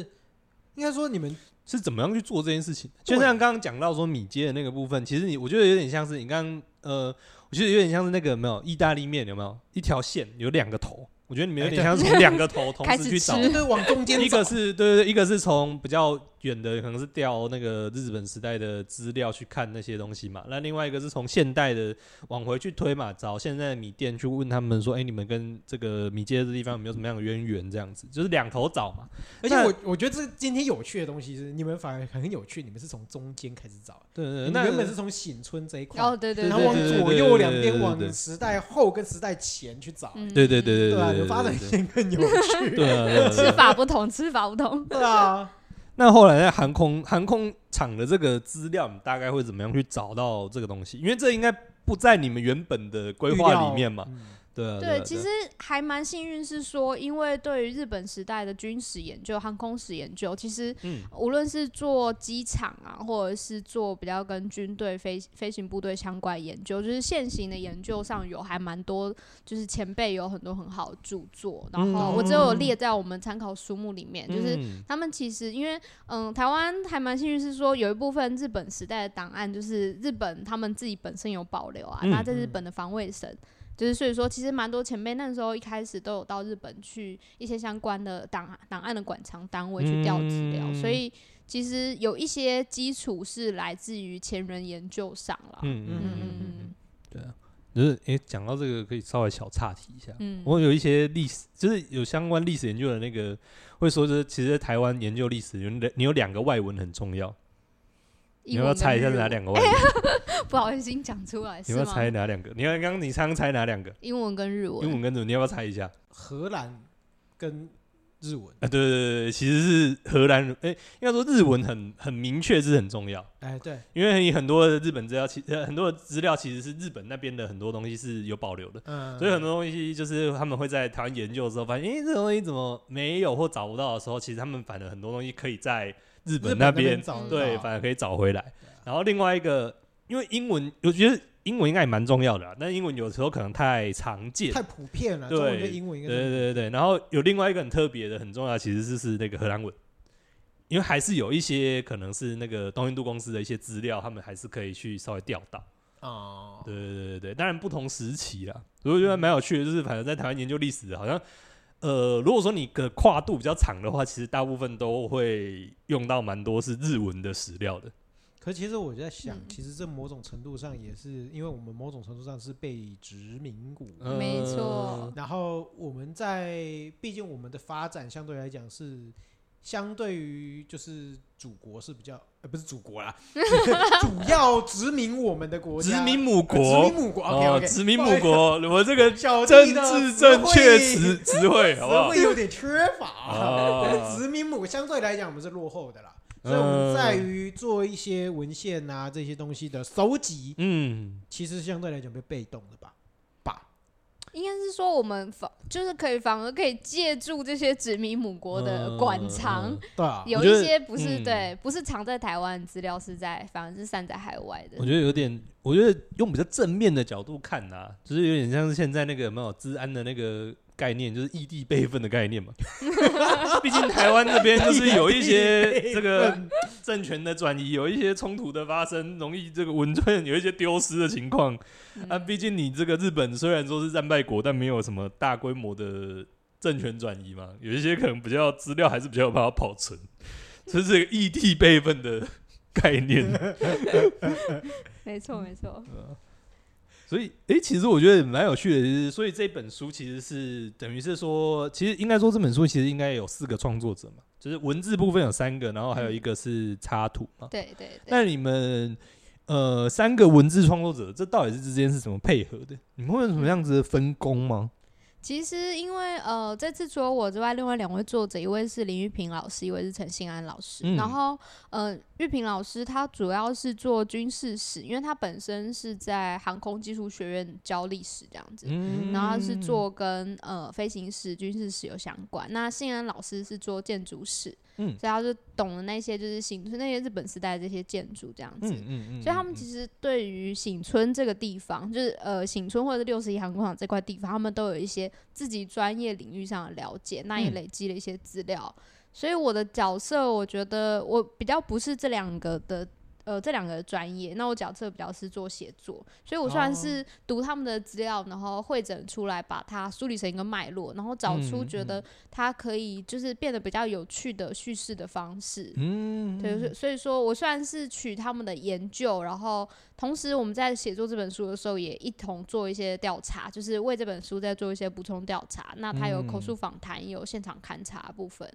应该说你们是怎么样去做这件事情？就像刚刚讲到说米街的那个部分，其实你我觉得有点像是你刚刚呃，我觉得有点像是那个有没有意大利面有没有一条线有两个头？我觉得你们有点像从两个头同时去找，往中间，一个是对对对，一个是从比较远的，可能是调那个日本时代的资料去看那些东西嘛。那另外一个是从现代的往回去推嘛，找现在的米店去问他们说，哎，你们跟这个米街的地方有没有什么样的渊源？这样子就是两头找嘛。而且我我觉得这今天有趣的东西是，你们反而很有趣，你们是从中间开始找，对对，那原本是从醒村这一块，哦对对，然后往左右两边往时代后跟时代前去找，对对对对对，对有发展性更有趣，对啊，吃法不同，吃法不同，对啊。那后来在航空航空厂的这个资料，你大概会怎么样去找到这个东西？因为这应该不在你们原本的规划里面嘛。对啊，对，其实还蛮幸运，是说，因为对于日本时代的军事研究、航空史研究，其实无论是做机场啊，或者是做比较跟军队飞飞行部队相关研究，就是现行的研究上有还蛮多，就是前辈有很多很好的著作，然后我只有列在我们参考书目里面，就是他们其实因为嗯，台湾还蛮幸运，是说有一部分日本时代的档案，就是日本他们自己本身有保留啊，那在日本的防卫省。就是所以说，其实蛮多前辈那时候一开始都有到日本去一些相关的档档案的馆藏单位去调资料，嗯、所以其实有一些基础是来自于前人研究上了。嗯嗯嗯嗯，对啊，就是诶，讲到这个可以稍微小岔题一下。嗯，我有一些历史，就是有相关历史研究的那个会说，就是其实在台湾研究历史，有你有两个外文很重要。你要不要猜一下是哪两个？不好意思，你讲出来。你要不要猜哪两个？你看刚刚你刚刚猜哪两个？英文跟日文。英文跟日文，你要不要猜一下？荷兰跟日文。啊，对对对，其实是荷兰。哎、欸，应该说日文很很明确，是很重要。哎、欸，对，因为你很多的日本资料，其实很多的资料其实是日本那边的很多东西是有保留的。嗯。所以很多东西就是他们会在台湾研究的时候发现，哎、欸，这个东西怎么没有或找不到的时候，其实他们反而很多东西可以在。日本那边对，反而可以找回来。然后另外一个，因为英文，我觉得英文应该也蛮重要的，但英文有时候可能太常见、太普遍了。对，英文应该对对对对。然后有另外一个很特别的、很重要，其实就是那个荷兰文，因为还是有一些可能是那个东印度公司的一些资料，他们还是可以去稍微调到。哦。对对对对，当然不同时期啦。所以我觉得蛮有趣的，就是反正在台湾研究历史，好像呃，如果说你的跨度比较长的话，其实大部分都会用到蛮多是日文的史料的。可其实我在想，嗯、其实这某种程度上也是因为我们某种程度上是被殖民过，没错。然后我们在，毕竟我们的发展相对来讲是相对于就是祖国是比较，呃，不是祖国啦，主要殖民我们的国家，殖民母国，殖民母国，OK OK，殖民母国，我这个政治正确词词汇，好不好？词汇有点缺乏，殖民母相对来讲我们是落后的啦。所以我们在于做一些文献啊这些东西的搜集，嗯，其实相对来讲比较被动的吧，吧，应该是说我们反就是可以反而可以借助这些殖民母国的馆藏，对啊，有一些不是对，不是藏在台湾资料是在反而是散在海外的。我觉得有点，我觉得用比较正面的角度看呐，就是有点像是现在那个有没有治安的那个。概念就是异地备份的概念嘛，毕竟台湾这边就是有一些这个政权的转移，有一些冲突的发生，容易这个文件有一些丢失的情况。啊，毕竟你这个日本虽然说是战败国，但没有什么大规模的政权转移嘛，有一些可能比较资料还是比较有办法保存，这是这个异地备份的概念。没错，没错。所以，诶，其实我觉得蛮有趣的，就是所以这本书其实是等于是说，其实应该说这本书其实应该有四个创作者嘛，就是文字部分有三个，然后还有一个是插图嘛。对对对。那你们呃三个文字创作者，这到底是之间是怎么配合的？你们会有什么样子的分工吗？其实，因为呃，这次除了我之外，另外两位作者，一位是林玉平老师，一位是陈信安老师。嗯、然后，呃，玉平老师他主要是做军事史，因为他本身是在航空技术学院教历史这样子。嗯、然后他是做跟呃飞行史、军事史有相关。那信安老师是做建筑史。嗯，所以他就懂了那些就是醒村那些日本时代的这些建筑这样子，嗯嗯嗯、所以他们其实对于醒村这个地方，就是呃醒村或者是六十一航空厂这块地方，他们都有一些自己专业领域上的了解，那也累积了一些资料。嗯、所以我的角色，我觉得我比较不是这两个的。呃，这两个专业，那我角色比较是做写作，所以我算是读他们的资料，然后会诊出来，把它梳理成一个脉络，然后找出觉得它可以就是变得比较有趣的叙事的方式。嗯，对，所以说我算是取他们的研究，然后同时我们在写作这本书的时候，也一同做一些调查，就是为这本书在做一些补充调查。那它有口述访谈，也有现场勘查部分。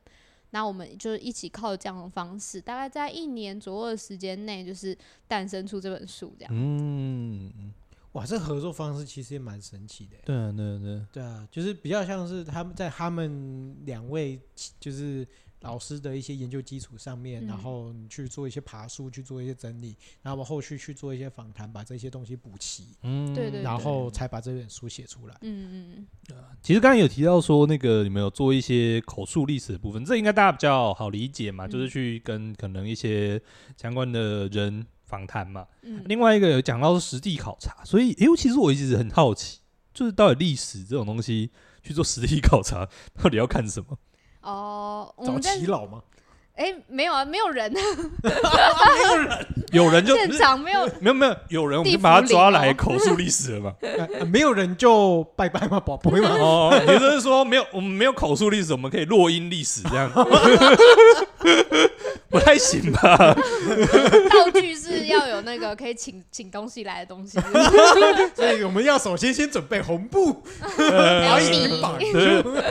那我们就是一起靠这样的方式，大概在一年左右的时间内，就是诞生出这本书这样。嗯，哇，这合作方式其实也蛮神奇的。对啊，对啊，对啊，对啊，就是比较像是他们在他们两位就是。老师的一些研究基础上面，然后你去做一些爬书，去做一些整理，然后我后续去做一些访谈，把这些东西补齐，嗯，对对，然后才把这本书写出来。嗯嗯嗯，其实刚刚有提到说，那个你们有做一些口述历史的部分，这应该大家比较好理解嘛，就是去跟可能一些相关的人访谈嘛。嗯，另外一个有讲到是实地考察，所以，哎，其实我一直很好奇，就是到底历史这种东西去做实地考察，到底要看什么？哦，找齐老吗？哎，没有啊，没有人，没有人，有人就现场没有，没有没有，有人我们就把他抓来 口述历史了嘛。没有人就拜拜吗？宝贝吗？哦，也就是说没有，我们没有口述历史，我们可以落音历史这样。不太行吧？道具是要有那个可以请请东西来的东西，所以我们要首先先准备红布，然后你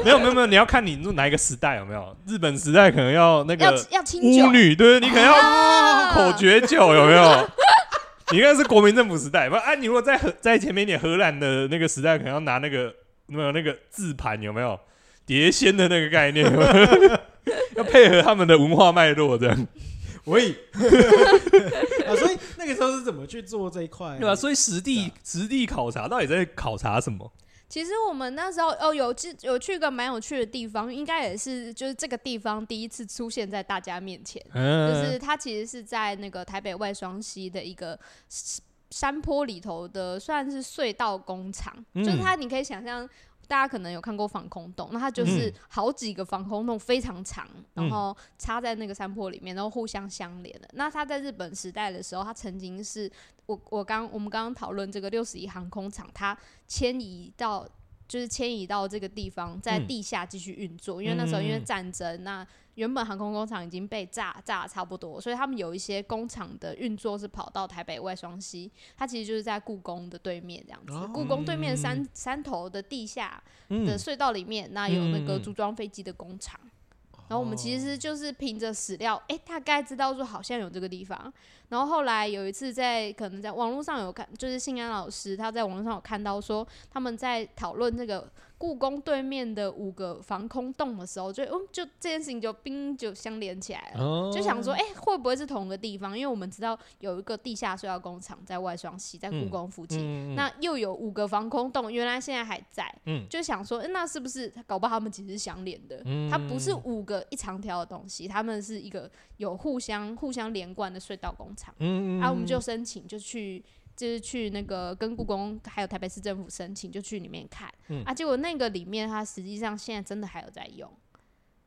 没有没有没有，你要看你哪一个时代有没有？日本时代可能要那个要清酒，巫女对，你可能要口诀酒有没有？你应该是国民政府时代，不啊？你如果在荷在前面一点荷兰的那个时代，可能要拿那个没有那个字盘有没有碟仙的那个概念？要配合他们的文化脉络，这样，喂 啊，所以那个时候是怎么去做这一块？对吧？所以实地实地考察到底在考察什么？其实我们那时候哦，有去有去一个蛮有趣的地方，应该也是就是这个地方第一次出现在大家面前，就是它其实是在那个台北外双溪的一个山坡里头的，算是隧道工厂，就是它你可以想象。大家可能有看过防空洞，那它就是好几个防空洞非常长，然后插在那个山坡里面，然后互相相连的。那它在日本时代的时候，它曾经是我我刚我们刚刚讨论这个六十一航空厂，它迁移到。就是迁移到这个地方，在地下继续运作，嗯，因为那时候因为战争，那原本航空工厂已经被炸炸的差不多，所以他们有一些工厂的运作是跑到台北外双溪，它其实就是在故宫的对面这样子，哦，故宫对面山山头的地下的隧道里面，那有那个组装飞机的工厂。然后我们其实就是凭着史料，哎、欸，大概知道说好像有这个地方。然后后来有一次在可能在网络上有看，就是信安老师他在网络上有看到说他们在讨论这个。故宫对面的五个防空洞的时候，就嗯，就这件事情就冰就相连起来了，哦、就想说，哎、欸，会不会是同一个地方？因为我们知道有一个地下隧道工厂在外双溪，在故宫附近、嗯嗯，那又有五个防空洞，原来现在还在，嗯、就想说，欸、那是不是搞不好他们其实是相连的、嗯？它不是五个一长条的东西，他们是一个有互相互相连贯的隧道工厂。嗯，然后、啊、我们就申请就去。就是去那个跟故宫还有台北市政府申请，就去里面看、嗯、啊。结果那个里面，它实际上现在真的还有在用。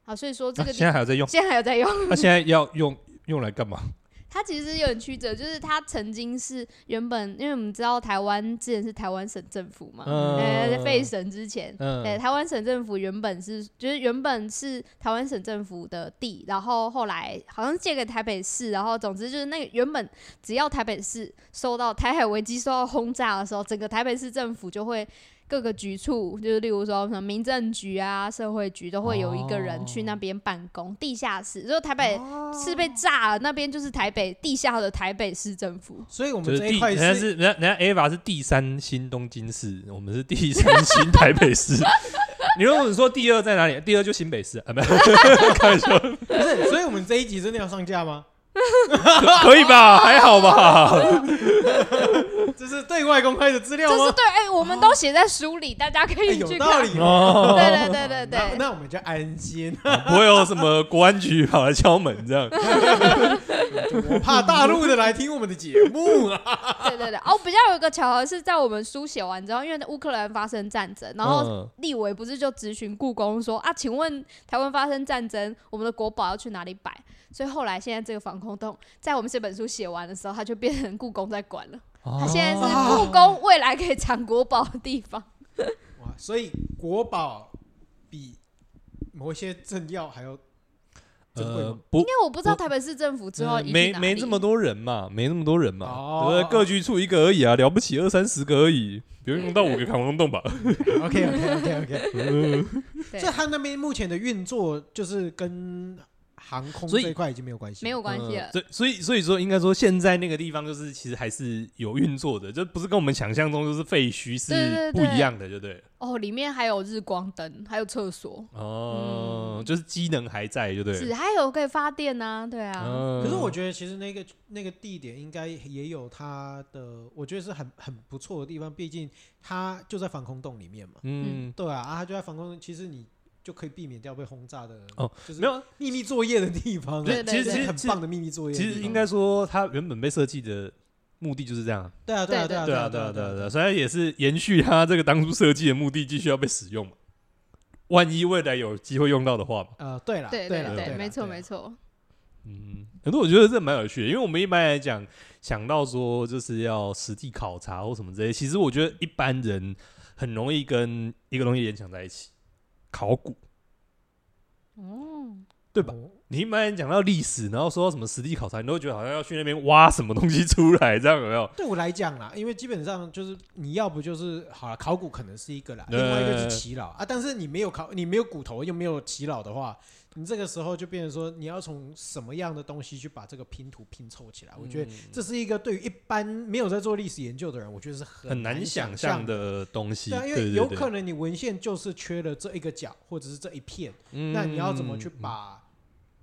好，所以说这个、啊、现在还有在用，现在还有在用。那、啊、现在要用用来干嘛？它其实有点曲折，就是它曾经是原本，因为我们知道台湾之前是台湾省政府嘛，在废省之前，嗯、对，台湾省政府原本是就是原本是台湾省政府的地，然后后来好像借给台北市，然后总之就是那个原本只要台北市受到台海危机受到轰炸的时候，整个台北市政府就会。各个局处，就是例如说什么民政局啊、社会局，都会有一个人去那边办公。哦、地下室，如果台北是被炸了，哦、那边就是台北地下的台北市政府。所以我们这一块是，人家是人家人家 Ava 是第三新东京市，我们是第三 新台北市。你如果说第二在哪里？第二就新北市啊，没有 开玩笑。不是，所以我们这一集真的要上架吗？可以吧？还好吧？这是对外公开的资料吗？这是对，哎、欸，我们都写在书里，大家可以去看。有道理哦。对对对对对，那，那我们就安心，不会有什么国安局跑来敲门这样。我怕大陆的来听我们的节目啊。对对对，哦，比较有一个巧合是在我们书写完之后，因为乌克兰发生战争，然后立委不是就咨询故宫说啊，请问台湾发生战争，我们的国宝要去哪里摆？所以后来现在这个防空洞，在我们这本书写完的时候，它就变成故宫在管了。它现在是故宫未来可以藏国宝的地方。哇，所以国宝比某一些政要还要珍贵吗？应该我不知道台北市政府之后没没这么多人嘛，没那么多人嘛，对不对？各局处一个而已啊，了不起二三十个而已，不用用到五个防空洞吧？OK OK OK OK。所以他那边目前的运作就是跟。航空这一块已经没有关系，没有关系了。所以，所以，所以说，应该说，现在那个地方就是其实还是有运作的，就不是跟我们想象中就是废墟是不一样的，对不对？哦，里面还有日光灯，还有厕所。哦、嗯，就是机能还在，就对。是，还有可以发电啊，对啊、嗯。可是我觉得，其实那个那个地点应该也有它的，我觉得是很很不错的地方。毕竟它就在防空洞里面嘛。嗯，对啊，啊，它就在防空洞，其实你。就可以避免掉被轰炸的哦，就是没有秘密作业的地方。对，其实其实很棒的秘密作业。其实应该说，它原本被设计的目的就是这样。对啊，对啊，对啊，对啊，对啊，对啊，对啊。所以也是延续它这个当初设计的目的，继续要被使用。万一未来有机会用到的话，呃，对了，对对对，没错没错。嗯，可是我觉得这蛮有趣的，因为我们一般来讲想到说就是要实地考察或什么之类，其实我觉得一般人很容易跟一个东西联想在一起。考古，哦，对吧？你一般讲到历史，然后说到什么实地考察，你都会觉得好像要去那边挖什么东西出来，这样有没有？对我来讲啦，因为基本上就是你要不就是好了，考古可能是一个啦，另外一个是祈老啊。但是你没有考，你没有骨头又没有祈老的话。你这个时候就变成说，你要从什么样的东西去把这个拼图拼凑起来？我觉得这是一个对于一般没有在做历史研究的人，我觉得是很难想象的东西。对，因为有可能你文献就是缺了这一个角，或者是这一片，那你要怎么去把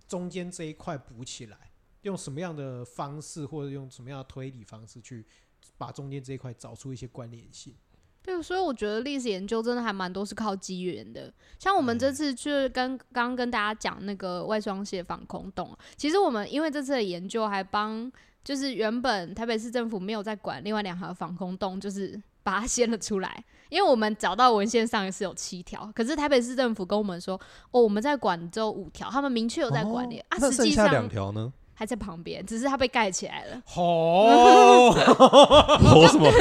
中间这一块补起来？用什么样的方式，或者用什么样的推理方式去把中间这一块找出一些关联性？对，所以我觉得历史研究真的还蛮多是靠机缘的。像我们这次去跟刚刚跟大家讲那个外双溪防空洞，其实我们因为这次的研究还帮，就是原本台北市政府没有在管另外两个防空洞，就是 把它掀了出来。因为我们找到文献上是有七条，可是台北市政府跟我们说，哦，我们在管只有五条，他们明确有在管理、哦、啊。实际上剩下两条呢？还在旁边，只是它被盖起来了。哦，吼 什么？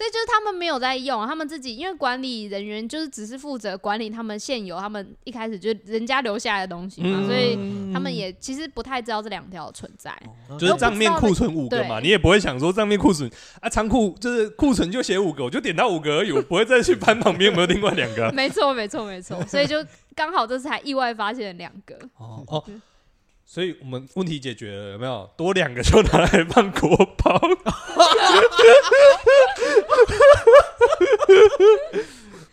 所以就是他们没有在用，他们自己因为管理人员就是只是负责管理他们现有他们一开始就人家留下来的东西嘛，嗯、所以他们也其实不太知道这两条存在。嗯、就是账面库存五个嘛，你也不会想说账面库存啊，仓库就是库存就写五个，我就点到五个而已，我不会再去翻旁边有没有另外两个。没错，没错，没错，所以就刚好这次还意外发现了两个。哦哦。所以我们问题解决了，有没有？多两个就拿来放国宝。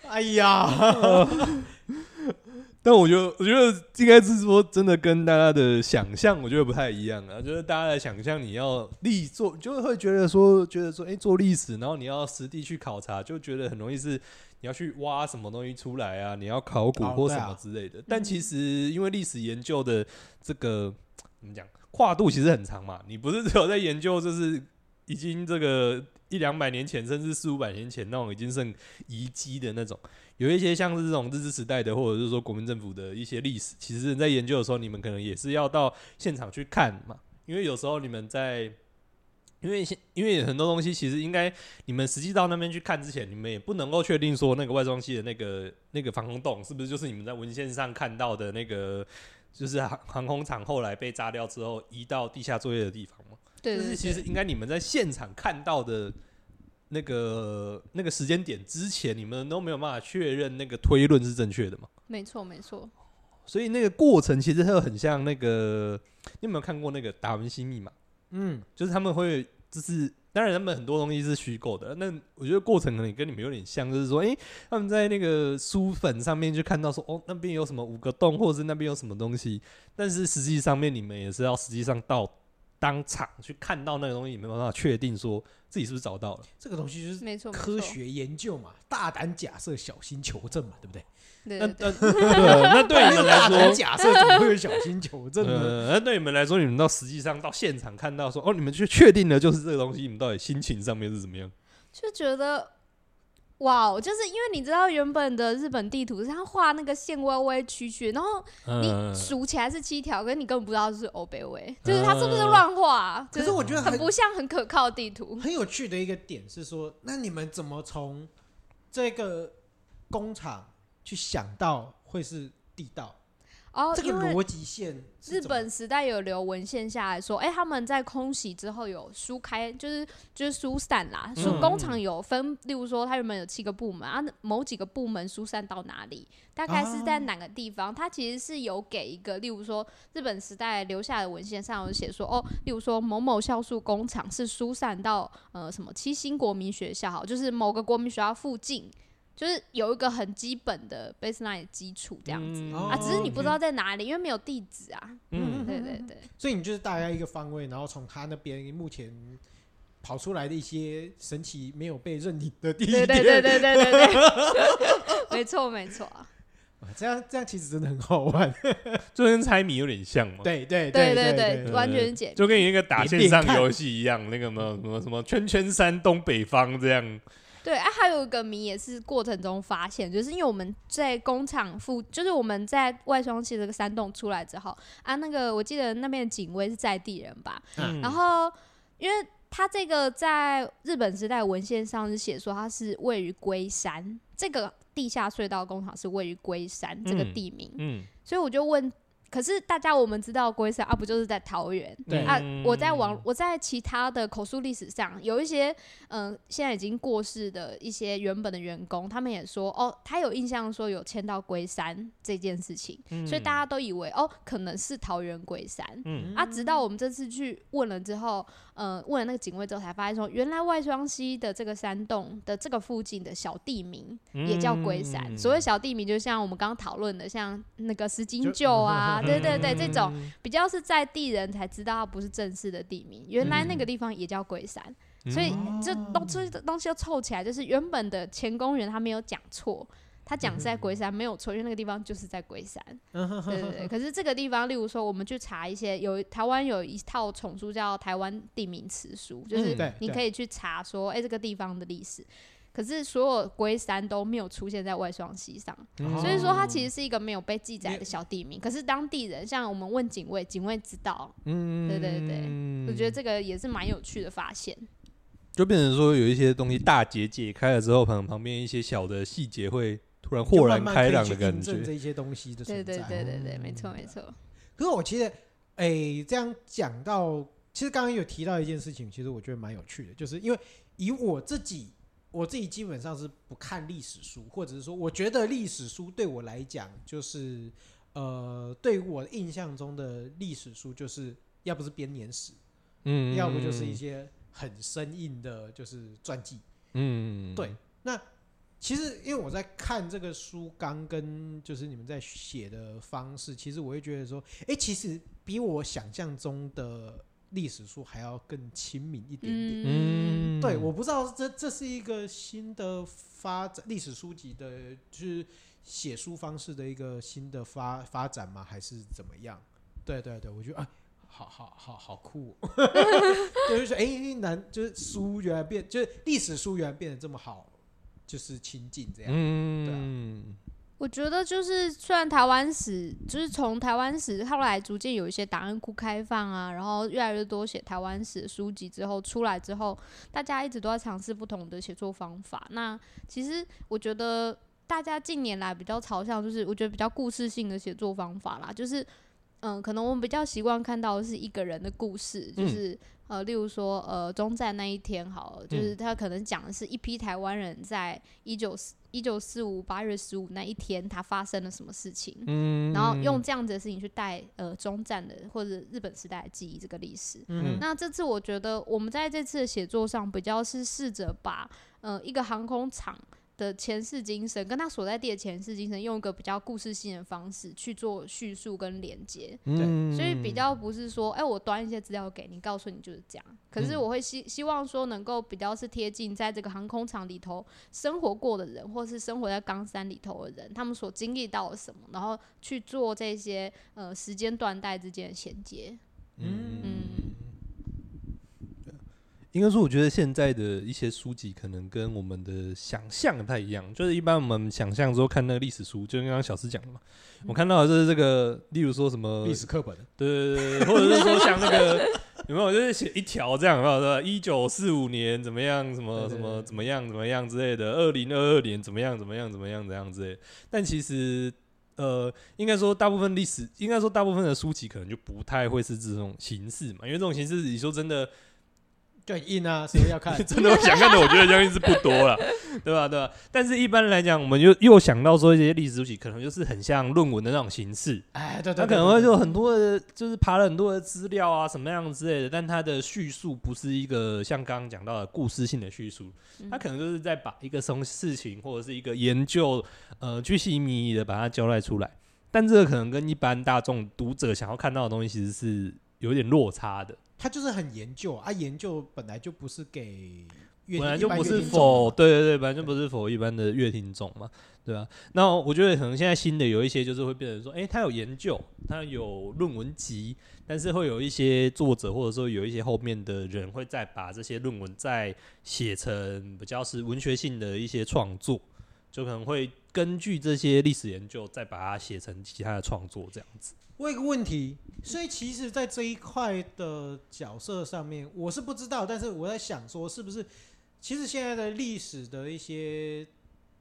哎呀！但我觉得，我觉得应该是说，真的跟大家的想象，我觉得不太一样啊。就是大家的想象，你要历做，就会觉得说，觉得说，哎、欸，做历史，然后你要实地去考察，就觉得很容易是你要去挖什么东西出来啊，你要考古或什么之类的。但其实，因为历史研究的这个怎么讲，跨度其实很长嘛。你不是只有在研究，就是已经这个一两百年前，甚至四五百年前那种已经剩遗迹的那种。有一些像是这种日治时代的，或者是说国民政府的一些历史，其实在研究的时候，你们可能也是要到现场去看嘛。因为有时候你们在，因为因为很多东西其实应该你们实际到那边去看之前，你们也不能够确定说那个外双溪的那个那个防空洞是不是就是你们在文献上看到的那个，就是航航空厂后来被炸掉之后移到地下作业的地方嘛。就是其实应该你们在现场看到的。那个那个时间点之前，你们都没有办法确认那个推论是正确的嘛？没错，没错。所以那个过程其实它很像那个，你有没有看过那个达文西密码？嗯，就是他们会，就是当然他们很多东西是虚构的。那我觉得过程可能跟你们有点像，就是说，诶、他们在那个书粉上面就看到说，哦，那边有什么五个洞，或者是那边有什么东西，但是实际上面你们也是要实际上到。当场去看到那个东西，没办法确定说自己是不是找到了。这个东西就是科学研究嘛，大胆假设，小心求证嘛，对不对？对对对那 那对你们来说，假设怎么会有小心求证呢？呃，那对你们来说，你们到实际上到现场看到说，哦，你们就确定了就是这个东西，你们到底心情上面是怎么样？就觉得。哇哦，就是因为你知道原本的日本地图是它画那个线歪歪曲曲，然后你数起来是七条，可是你根本不知道是欧北纬，就是它是不是乱画？可是我觉得很不像很可靠的地图。很有趣的一个点是说，那你们怎么从这个工厂去想到会是地道？哦，这个逻辑线，日本时代有留文献下来说，哎、欸，他们在空袭之后有疏开，就是就是疏散啦。疏、嗯、工厂有分，例如说，它原本有七个部门啊，某几个部门疏散到哪里，大概是在哪个地方？它、啊、其实是有给一个，例如说，日本时代留下的文献上有写说，哦，例如说某某酵素工厂是疏散到呃什么七星国民学校，就是某个国民学校附近。就是有一个很基本的 baseline 基础这样子、嗯、啊，只是你不知道在哪里，因为没有地址啊。嗯，对对对。所以你就是大概一个方位，然后从他那边目前跑出来的一些神奇没有被认领的地点。对对对对对对对。没错没错。这样这样其实真的很好玩，就跟猜谜有点像嘛。对对对对对，完全解。就跟你那个打线上游戏一样，那个什么什么什么圈圈山东北方这样。对啊，还有一个谜也是过程中发现，就是因为我们在工厂附，就是我们在外双溪这个山洞出来之后啊，那个我记得那边的警卫是在地人吧，嗯、然后因为他这个在日本时代文献上是写说它是位于龟山，这个地下隧道工厂是位于龟山这个地名，嗯，嗯所以我就问。可是大家我们知道龟山啊，不就是在桃园？对啊，我在网我在其他的口述历史上有一些嗯、呃，现在已经过世的一些原本的员工，他们也说哦，他有印象说有迁到龟山这件事情，嗯、所以大家都以为哦，可能是桃园龟山。嗯啊，直到我们这次去问了之后，嗯、呃，问了那个警卫之后，才发现说，原来外双溪的这个山洞的这个附近的小地名也叫龟山。嗯、所谓小地名，就像我们刚刚讨论的，像那个石金旧啊。对对对，这种比较是在地人才知道，它不是正式的地名。原来那个地方也叫龟山，所以这东这东西都凑起来，就是原本的前公园他没有讲错，他讲是在龟山没有错，因为那个地方就是在龟山。对对对。可是这个地方，例如说，我们去查一些，有台湾有一套丛书叫《台湾地名词书》，就是你可以去查说，哎、欸，这个地方的历史。可是所有龟山都没有出现在外双溪上，嗯，所以说它其实是一个没有被记载的小地名。可是当地人，像我们问警卫，警卫知道。嗯，对对对，我觉得这个也是蛮有趣的发现。就变成说有一些东西大结解开了之后，可能旁边一些小的细节会突然豁然开朗的感觉。这些东西的存在，对对对对对，没错没错。可是我其实，哎、欸，这样讲到，其实刚刚有提到一件事情，其实我觉得蛮有趣的，就是因为以我自己。我自己基本上是不看历史书，或者是说，我觉得历史书对我来讲，就是呃，对我印象中的历史书，就是要不是编年史，嗯，要不就是一些很生硬的，就是传记，嗯，对。那其实因为我在看这个书纲跟就是你们在写的方式，其实我会觉得说，哎，其实比我想象中的。历史书还要更亲民一点点，嗯，对，我不知道这这是一个新的发展，历史书籍的，就是写书方式的一个新的发发展吗？还是怎么样？对对对，我觉得啊，好好好好酷，就是说，哎，难，就是书原来变，就是历史书原来变得这么好，就是亲近这样，嗯，对啊。我觉得就是，虽然台湾史就是从台湾史后来逐渐有一些档案库开放啊，然后越来越多写台湾史的书籍之后出来之后，大家一直都在尝试不同的写作方法。那其实我觉得大家近年来比较朝向就是，我觉得比较故事性的写作方法啦，就是嗯，可能我们比较习惯看到的是一个人的故事，就是。嗯呃，例如说，呃，中战那一天，好了，就是他可能讲的是一批台湾人在一九四一九四五八月十五那一天，他发生了什么事情，嗯，然后用这样子的事情去带呃中战的或者日本时代的记忆这个历史，嗯，那这次我觉得我们在这次的写作上比较是试着把呃一个航空厂。的前世今生，跟他所在地的前世今生，用一个比较故事性的方式去做叙述跟连接，对，所以比较不是说，哎、欸，我端一些资料给你，告诉你就是这样。可是我会希希望说，能够比较是贴近在这个航空厂里头生活过的人，或是生活在冈山里头的人，他们所经历到了什么，然后去做这些呃时间断代之间的衔接，嗯。嗯应该说，我觉得现在的一些书籍可能跟我们的想象不太一样。就是一般我们想象之后看那个历史书，就刚刚小施讲的嘛，我看到的就是这个，例如说什么历史课本，对对对，或者是说像那个有没有，就是写一条这样，有没有？对吧？一九四五年怎么样，什么什么怎么样怎么样之类的，二零二二年怎么样怎么样怎么样怎样之类的。但其实，呃，应该说大部分历史，应该说大部分的书籍可能就不太会是这种形式嘛，因为这种形式，你说真的。就很硬啊，谁要看？真的，我想看的，我觉得相信是不多了，对吧？对吧？但是一般来讲，我们就又想到说一些历史书籍，可能就是很像论文的那种形式。哎，对对，他可能会有很多的，就是爬了很多的资料啊，什么样之类的。但它的叙述不是一个像刚刚讲到的故事性的叙述，它可能就是在把一个什么事情或者是一个研究，呃，巨细靡遗的把它交代出来。但这个可能跟一般大众读者想要看到的东西，其实是有点落差的。他就是很研究啊，研究本来就不是给，本来就不是否，对对对，本来就不是否一般的乐听众嘛，对吧？那我觉得可能现在新的有一些就是会变成说，哎、欸，他有研究，他有论文集，但是会有一些作者或者说有一些后面的人会再把这些论文再写成比较是文学性的一些创作，就可能会根据这些历史研究再把它写成其他的创作这样子。问一个问题，所以其实，在这一块的角色上面，我是不知道，但是我在想说，是不是其实现在的历史的一些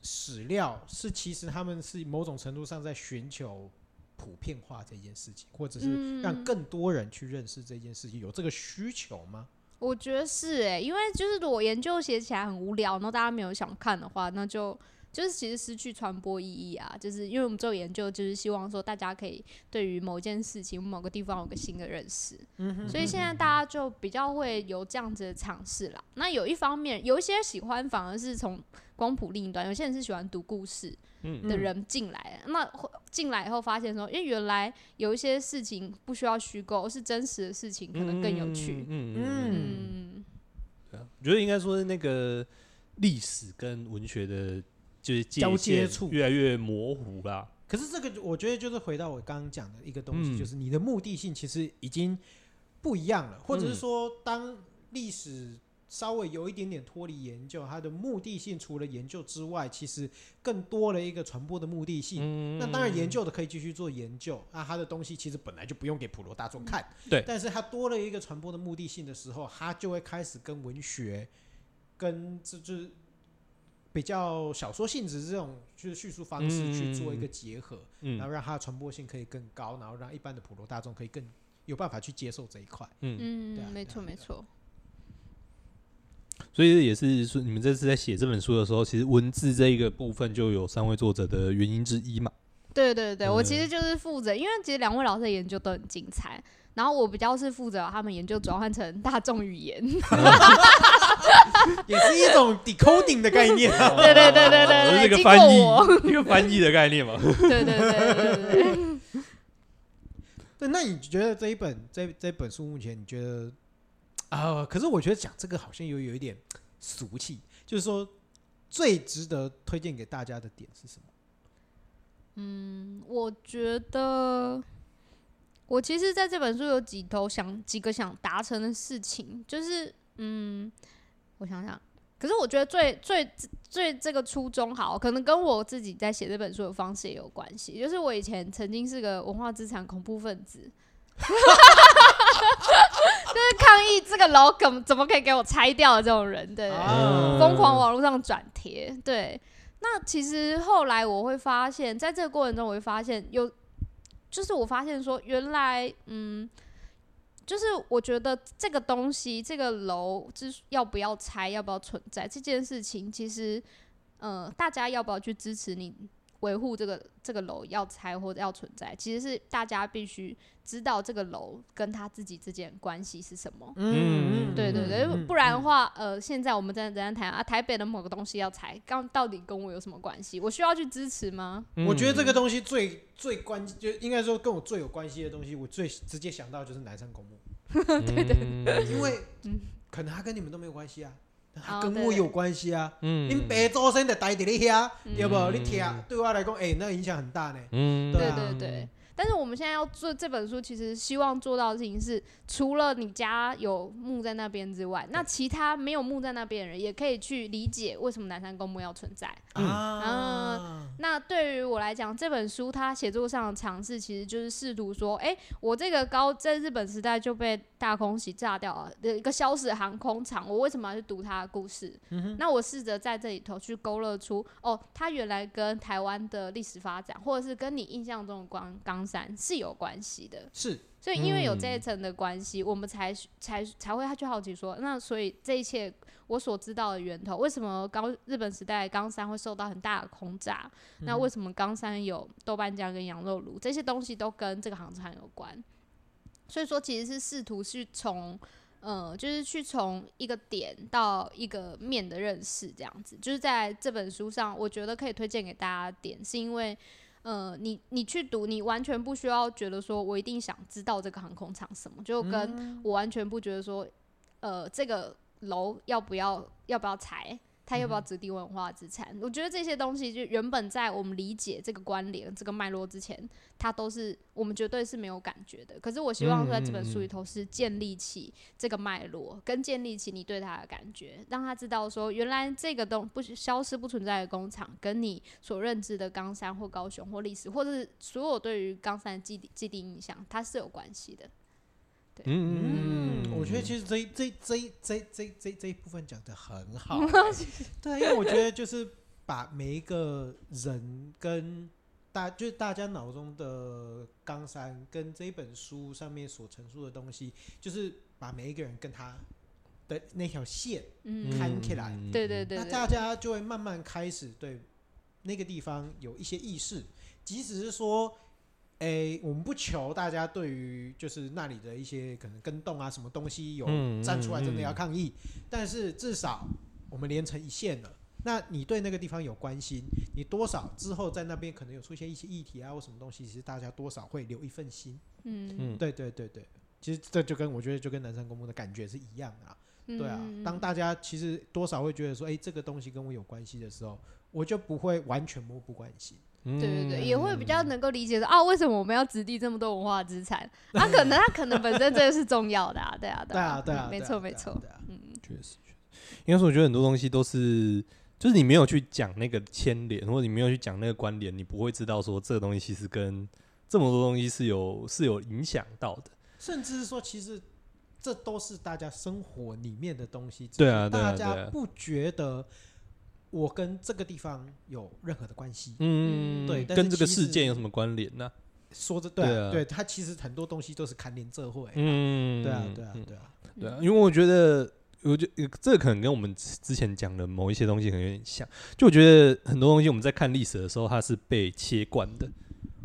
史料，是其实他们是某种程度上在寻求普遍化这件事情，或者是让更多人去认识这件事情，有这个需求吗？我觉得是诶，因为就是如果研究写起来很无聊，然后大家没有想看的话，那就。就是其实失去传播意义啊，就是因为我们做研究，就是希望说大家可以对于某件事情、某个地方有个新的认识。嗯哼。所以现在大家就比较会有这样子的尝试啦。那有一方面，有一些喜欢反而是从光谱另一端，有些人是喜欢读故事的人进来。嗯嗯。那进来以后发现说，因为原来有一些事情不需要虚构，是真实的事情，可能更有趣。嗯嗯。嗯。对啊，我觉得应该说是那个历史跟文学的。就是交接处越来越模糊啦。可是这个我觉得就是回到我刚刚讲的一个东西，嗯就是你的目的性其实已经不一样了，或者是说当历史。稍微有一点点脱离研究，它的目的性除了研究之外，其实更多了一个传播的目的性。嗯、那当然，研究的可以继续做研究，那它的东西其实本来就不用给普罗大众看。嗯、对。但是它多了一个传播的目的性的时候，它就会开始跟文学、跟这就是比较小说性质这种就是叙述方式去做一个结合，嗯、然后让它的传播性可以更高，然后让一般的普罗大众可以更有办法去接受这一块。嗯嗯，没错没错。所以也是说，你们这次在写这本书的时候，其实文字这一个部分就有三位作者的原因之一嘛？对对对，我其实就是负责，因为其实两位老师的研究都很精彩，然后我比较是负责他们研究转换成大众语言，也是一种 decoding 的概念。对对对对对，是一个翻译，一个翻译的概念嘛？对对对对对对。对，那你觉得这一本这这本书目前你觉得？啊、呃，可是我觉得讲这个好像有有一点俗气，就是说最值得推荐给大家的点是什么？嗯，我觉得我其实在这本书有几头想几个想达成的事情，就是嗯，我想想，可是我觉得最最最这个初衷好，可能跟我自己在写这本书的方式也有关系，就是我以前曾经是个文化资产恐怖分子。就是抗议这个楼怎怎么可以给我拆掉的这种人，对，疯、啊、狂网络上转贴，对。那其实后来我会发现，在这个过程中，我会发现有，就是我发现说，原来，嗯，就是我觉得这个东西，这个楼，之要不要拆，要不要存在这件事情，其实，呃，大家要不要去支持你？维护这个这个楼要拆或者要存在，其实是大家必须知道这个楼跟他自己之间关系是什么。嗯，对对对，不然的话，呃，现在我们在在谈啊，台北的某个东西要拆，刚到底跟我有什么关系？我需要去支持吗？我觉得这个东西最最关，就应该说跟我最有关系的东西，我最直接想到就是南山公墓。对对，因为可能他跟你们都没有关系啊。他跟我有关系啊，恁白祖先就待在你遐，对不？你听，对我来讲，哎，那影响很大呢。嗯，对对对。但是我们现在要做这本书，其实希望做到的事情是，除了你家有墓在那边之外，那其他没有墓在那边的人，也可以去理解为什么南山公墓要存在。啊，嗯，那对于我来讲，这本书它写作上的尝试，其实就是试图说，哎，我这个高在日本时代就被大空袭炸掉了的一个消失的航空厂，我为什么要去读它的故事？嗯、那我试着在这里头去勾勒出，哦，它原来跟台湾的历史发展，或者是跟你印象中的光冈山是有关系的。是，所以因为有这一层的关系，嗯、我们才才才会他去好奇说，那所以这一切我所知道的源头，为什么高日本时代冈山会受到很大的轰炸？嗯、那为什么冈山有豆瓣酱跟羊肉炉？这些东西都跟这个航厂有关。所以说，其实是试图去从，呃，就是去从一个点到一个面的认识，这样子。就是在这本书上，我觉得可以推荐给大家的点，是因为，呃，你你去读，你完全不需要觉得说我一定想知道这个航空厂什么，就跟我完全不觉得说，呃，这个楼要不要要不要拆。他要不要指定文化资产？嗯、我觉得这些东西就原本在我们理解这个关联、这个脉络之前，它都是我们绝对是没有感觉的。可是我希望说在这本书里头是建立起这个脉络，跟建立起你对他的感觉，让他知道说原来这个东不消失不存在的工厂，跟你所认知的冈山或高雄或历史，或者是所有对于冈山的既定既定印象，它是有关系的。嗯嗯，我觉得其实这这这这这这这一部分讲的很好，对，因为我觉得就是把每一个人跟大就是大家脑中的冈山跟这本书上面所陈述的东西，就是把每一个人跟他的那条线看起来，对对对，那大家就会慢慢开始对那个地方有一些意识，即使是说。诶、欸，我们不求大家对于就是那里的一些可能跟动啊什么东西有站出来真的要抗议，嗯嗯嗯、但是至少我们连成一线了。那你对那个地方有关心，你多少之后在那边可能有出现一些议题啊或什么东西，其实大家多少会留一份心。嗯嗯，对对对对，其实这就跟我觉得就跟南山公墓的感觉是一样的啊。对啊，当大家其实多少会觉得说，哎、欸，这个东西跟我有关系的时候。我就不会完全漠不关心。对对对，也会比较能够理解说啊，为什么我们要质地这么多文化资产？啊，可能他可能本身这个是重要的啊，对啊，对啊，对啊，没错没错，嗯，确实确实，因为说我觉得很多东西都是，就是你没有去讲那个牵连，或者你没有去讲那个关联，你不会知道说这个东西其实跟这么多东西是有是有影响到的，甚至是说其实这都是大家生活里面的东西，对啊，大家不觉得。我跟这个地方有任何的关系？嗯，对，跟这个事件有什么关联呢？说着对啊，对，它其实很多东西都是牵连这会。嗯，对啊，对啊，对啊，对啊，因为我觉得，我觉得这个可能跟我们之前讲的某一些东西可能有点像。就我觉得很多东西我们在看历史的时候，它是被切断的。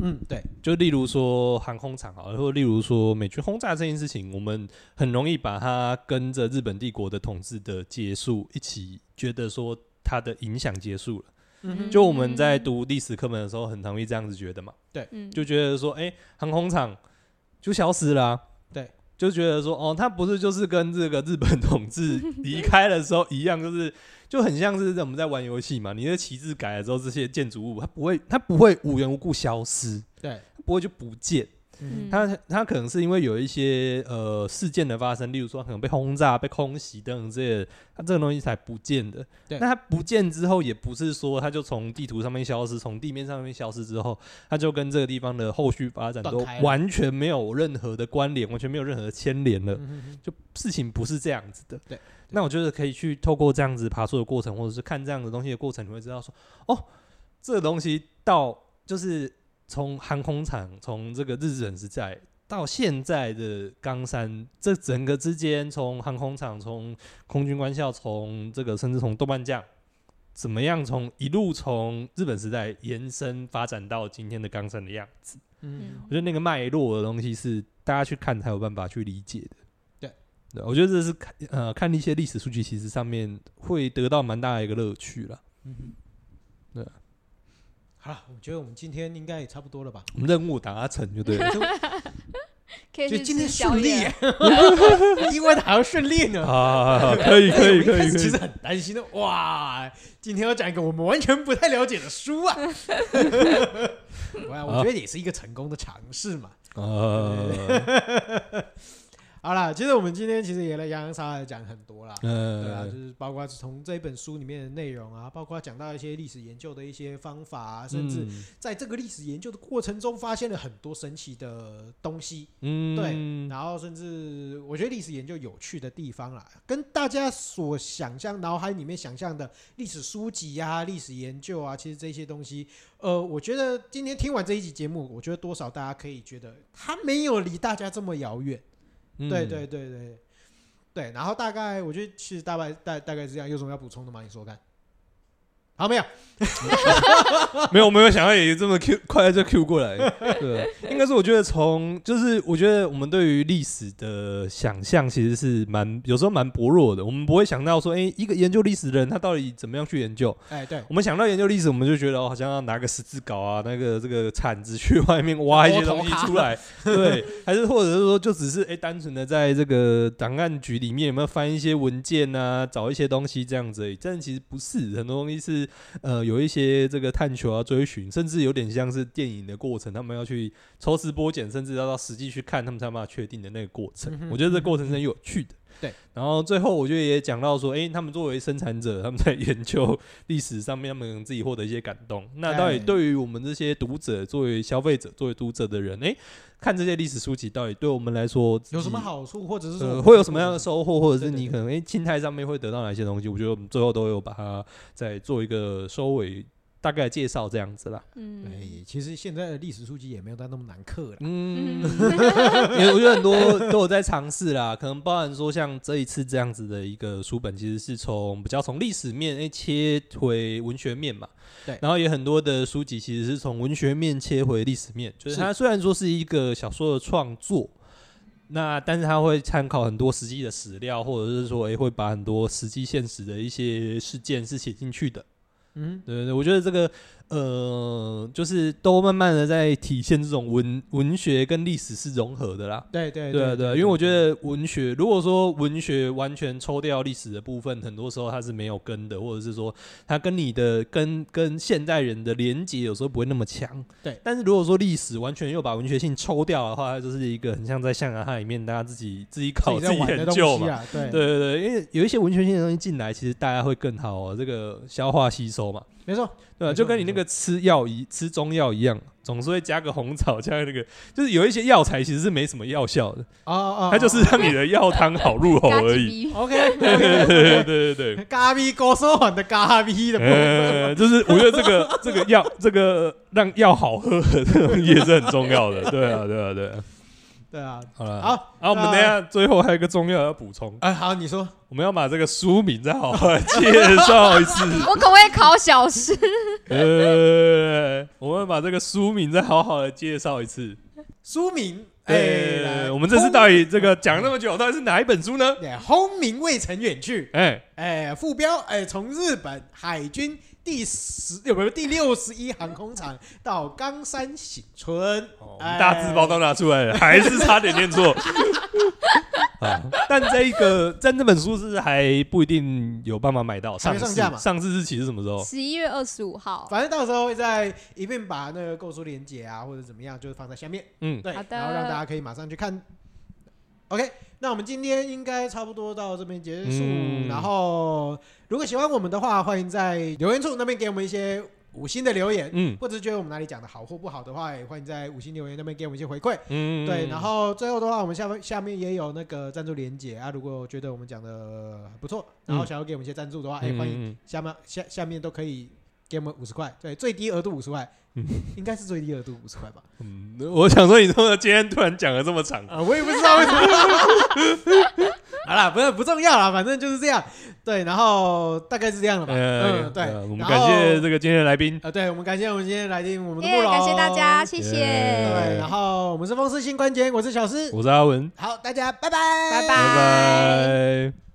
嗯，对，就例如说航空厂啊，或者例如说美军轰炸这件事情，我们很容易把它跟着日本帝国的统治的结束一起觉得说。它的影响结束了，嗯、就我们在读历史课本的时候，很容易这样子觉得嘛。对，就觉得说，哎、欸，航空厂就消失了、啊。对，就觉得说，哦，它不是就是跟这个日本统治离开的时候一样，就是就很像是我们在玩游戏嘛。你的旗帜改了之后，这些建筑物它不会，它不会无缘无故消失，对，不会就不见。嗯、他他可能是因为有一些呃事件的发生，例如说可能被轰炸、被空袭等等之类的，他这个东西才不见的。对，那他不见之后，也不是说他就从地图上面消失，从地面上面消失之后，他就跟这个地方的后续发展都完全没有任何的关联，完全没有任何的牵连了。嗯、哼哼就事情不是这样子的。对，那我觉得可以去透过这样子爬树的过程，或者是看这样的东西的过程，你会知道说，哦，这个东西到就是从航空厂，从这个日本时代。到现在的冈山，这整个之间，从航空厂，从空军官校，从这个甚至从豆瓣酱，怎么样从一路从日本时代延伸发展到今天的冈山的样子？嗯，我觉得那个脉络的东西是大家去看才有办法去理解的。对，对，我觉得这是看呃看一些历史数据，其实上面会得到蛮大的一个乐趣了。嗯哼，对。好了，我觉得我们今天应该也差不多了吧？我们任务达成就对了。就今天顺利，意外的还要顺利呢。啊，可以可以可以。其实很担心的，哇，今天要讲一个我们完全不太了解的书啊。我觉得也是一个成功的尝试嘛。啊。好了，其实我们今天其实也来洋洋洒洒的讲很多啦，嗯、对啊，就是包括从这本书里面的内容啊，包括讲到一些历史研究的一些方法啊，甚至在这个历史研究的过程中发现了很多神奇的东西，嗯，对，然后甚至我觉得历史研究有趣的地方啦，跟大家所想象脑海里面想象的历史书籍啊、历史研究啊，其实这些东西，呃，我觉得今天听完这一集节目，我觉得多少大家可以觉得它没有离大家这么遥远。对对对对对，然后大概我觉得其实大概大大概是这样，有什么要补充的吗？你说看。好，没有，没有，没有想到也这么 Q 快就 Q 过来。对，应该是我觉得从就是我觉得我们对于历史的想象其实是蛮有时候蛮薄弱的。我们不会想到说，哎，一个研究历史的人他到底怎么样去研究？哎，对，我们想到研究历史，我们就觉得好像要拿个十字镐啊，那个这个铲子去外面挖一些东西出来，对，还是或者是说就只是哎单纯的在这个档案局里面有没有翻一些文件啊，找一些东西这样子而已。但其实不是，很多东西是。呃，有一些这个探求啊、追寻，甚至有点像是电影的过程，他们要去抽丝剥茧，甚至要到实际去看，他们才有办法确定的那个过程。嗯、我觉得这个过程是很有趣的。对，然后最后我觉得也讲到说，哎、欸，他们作为生产者，他们在研究历史上面，他们自己获得一些感动。那到底对于我们这些读者，作为消费者、作为读者的人，哎、欸，看这些历史书籍，到底对我们来说有什么好处，或者是会有什么样的收获，或者是你可能哎，心态上面会得到哪些东西？我觉得我们最后都有把它再做一个收尾。大概介绍这样子啦。嗯，哎，其实现在的历史书籍也没有到那么难刻了。嗯，因为我觉得很多都有在尝试啦，可能包含说像这一次这样子的一个书本，其实是从比较从历史面诶切回文学面嘛。对。然后也很多的书籍其实是从文学面切回历史面，就是它虽然说是一个小说的创作，那但是它会参考很多实际的史料，或者是说诶会把很多实际现实的一些事件是写进去的。嗯，对对对，我觉得这个呃，就是都慢慢的在体现这种文文学跟历史是融合的啦。对对对对，因为我觉得文学，如果说文学完全抽掉历史的部分，很多时候它是没有根的，或者是说它跟你的跟跟现代人的连接有时候不会那么强。对，但是如果说历史完全又把文学性抽掉的话，它就是一个很像在象牙塔里面大家自己自己考自己研究嘛。对对对对，因为有一些文学性的东西进来，其实大家会更好哦，这个消化吸收嘛。没错，对吧？就跟你那个吃药一吃中药一样，总是会加个红枣，加个那个，就是有一些药材其实是没什么药效的哦哦，它就是让你的药汤好入口而已。OK，对对对对对，咖喱高收环的咖喱的 就是我觉得这个这个药这个让药好喝的这种也是很重要的。对啊，对啊，对啊。对啊，好了，好，然后我们等下最后还有一个重要要补充。哎，好，你说，我们要把这个书名再好好介绍一次。我可不可以考小诗？呃，我们把这个书名再好好的介绍一次。书名，哎，我们这次到底这个讲那么久，到底是哪一本书呢？轰鸣未曾远去。哎哎，副标，哎，从日本海军。第十有没有第六十一航空厂到冈山醒村，大字报都拿出来了，还是差点念错。但这一个，但这本书是还不一定有办法买到，上上架嘛？上市日期是什么时候？十一月二十五号。反正到时候会在一并把那个购书链接啊，或者怎么样，就是放在下面。嗯，对，好的。然后让大家可以马上去看。OK。那我们今天应该差不多到这边结束。嗯、然后，如果喜欢我们的话，欢迎在留言处那边给我们一些五星的留言。嗯，或者觉得我们哪里讲的好或不好的话，也欢迎在五星留言那边给我们一些回馈。嗯，对。然后最后的话，我们下面下面也有那个赞助连接啊。如果觉得我们讲的不错，然后想要给我们一些赞助的话，哎、嗯，欢迎下面下下面都可以给我们五十块。对，最低额度五十块。嗯，应该是最低额度五十块吧。嗯，我想说，你说今天突然讲了这么长啊，我也不知道为什么。好了，不是不重要了，反正就是这样。对，然后大概是这样了吧。嗯，对。我们感谢这个今天的来宾。呃，对，我们感谢我们今天的来宾，我们的慕容。感谢大家，谢谢。对，然后我们是风湿性关节，我是小诗，我是阿文。好，大家拜拜，拜拜。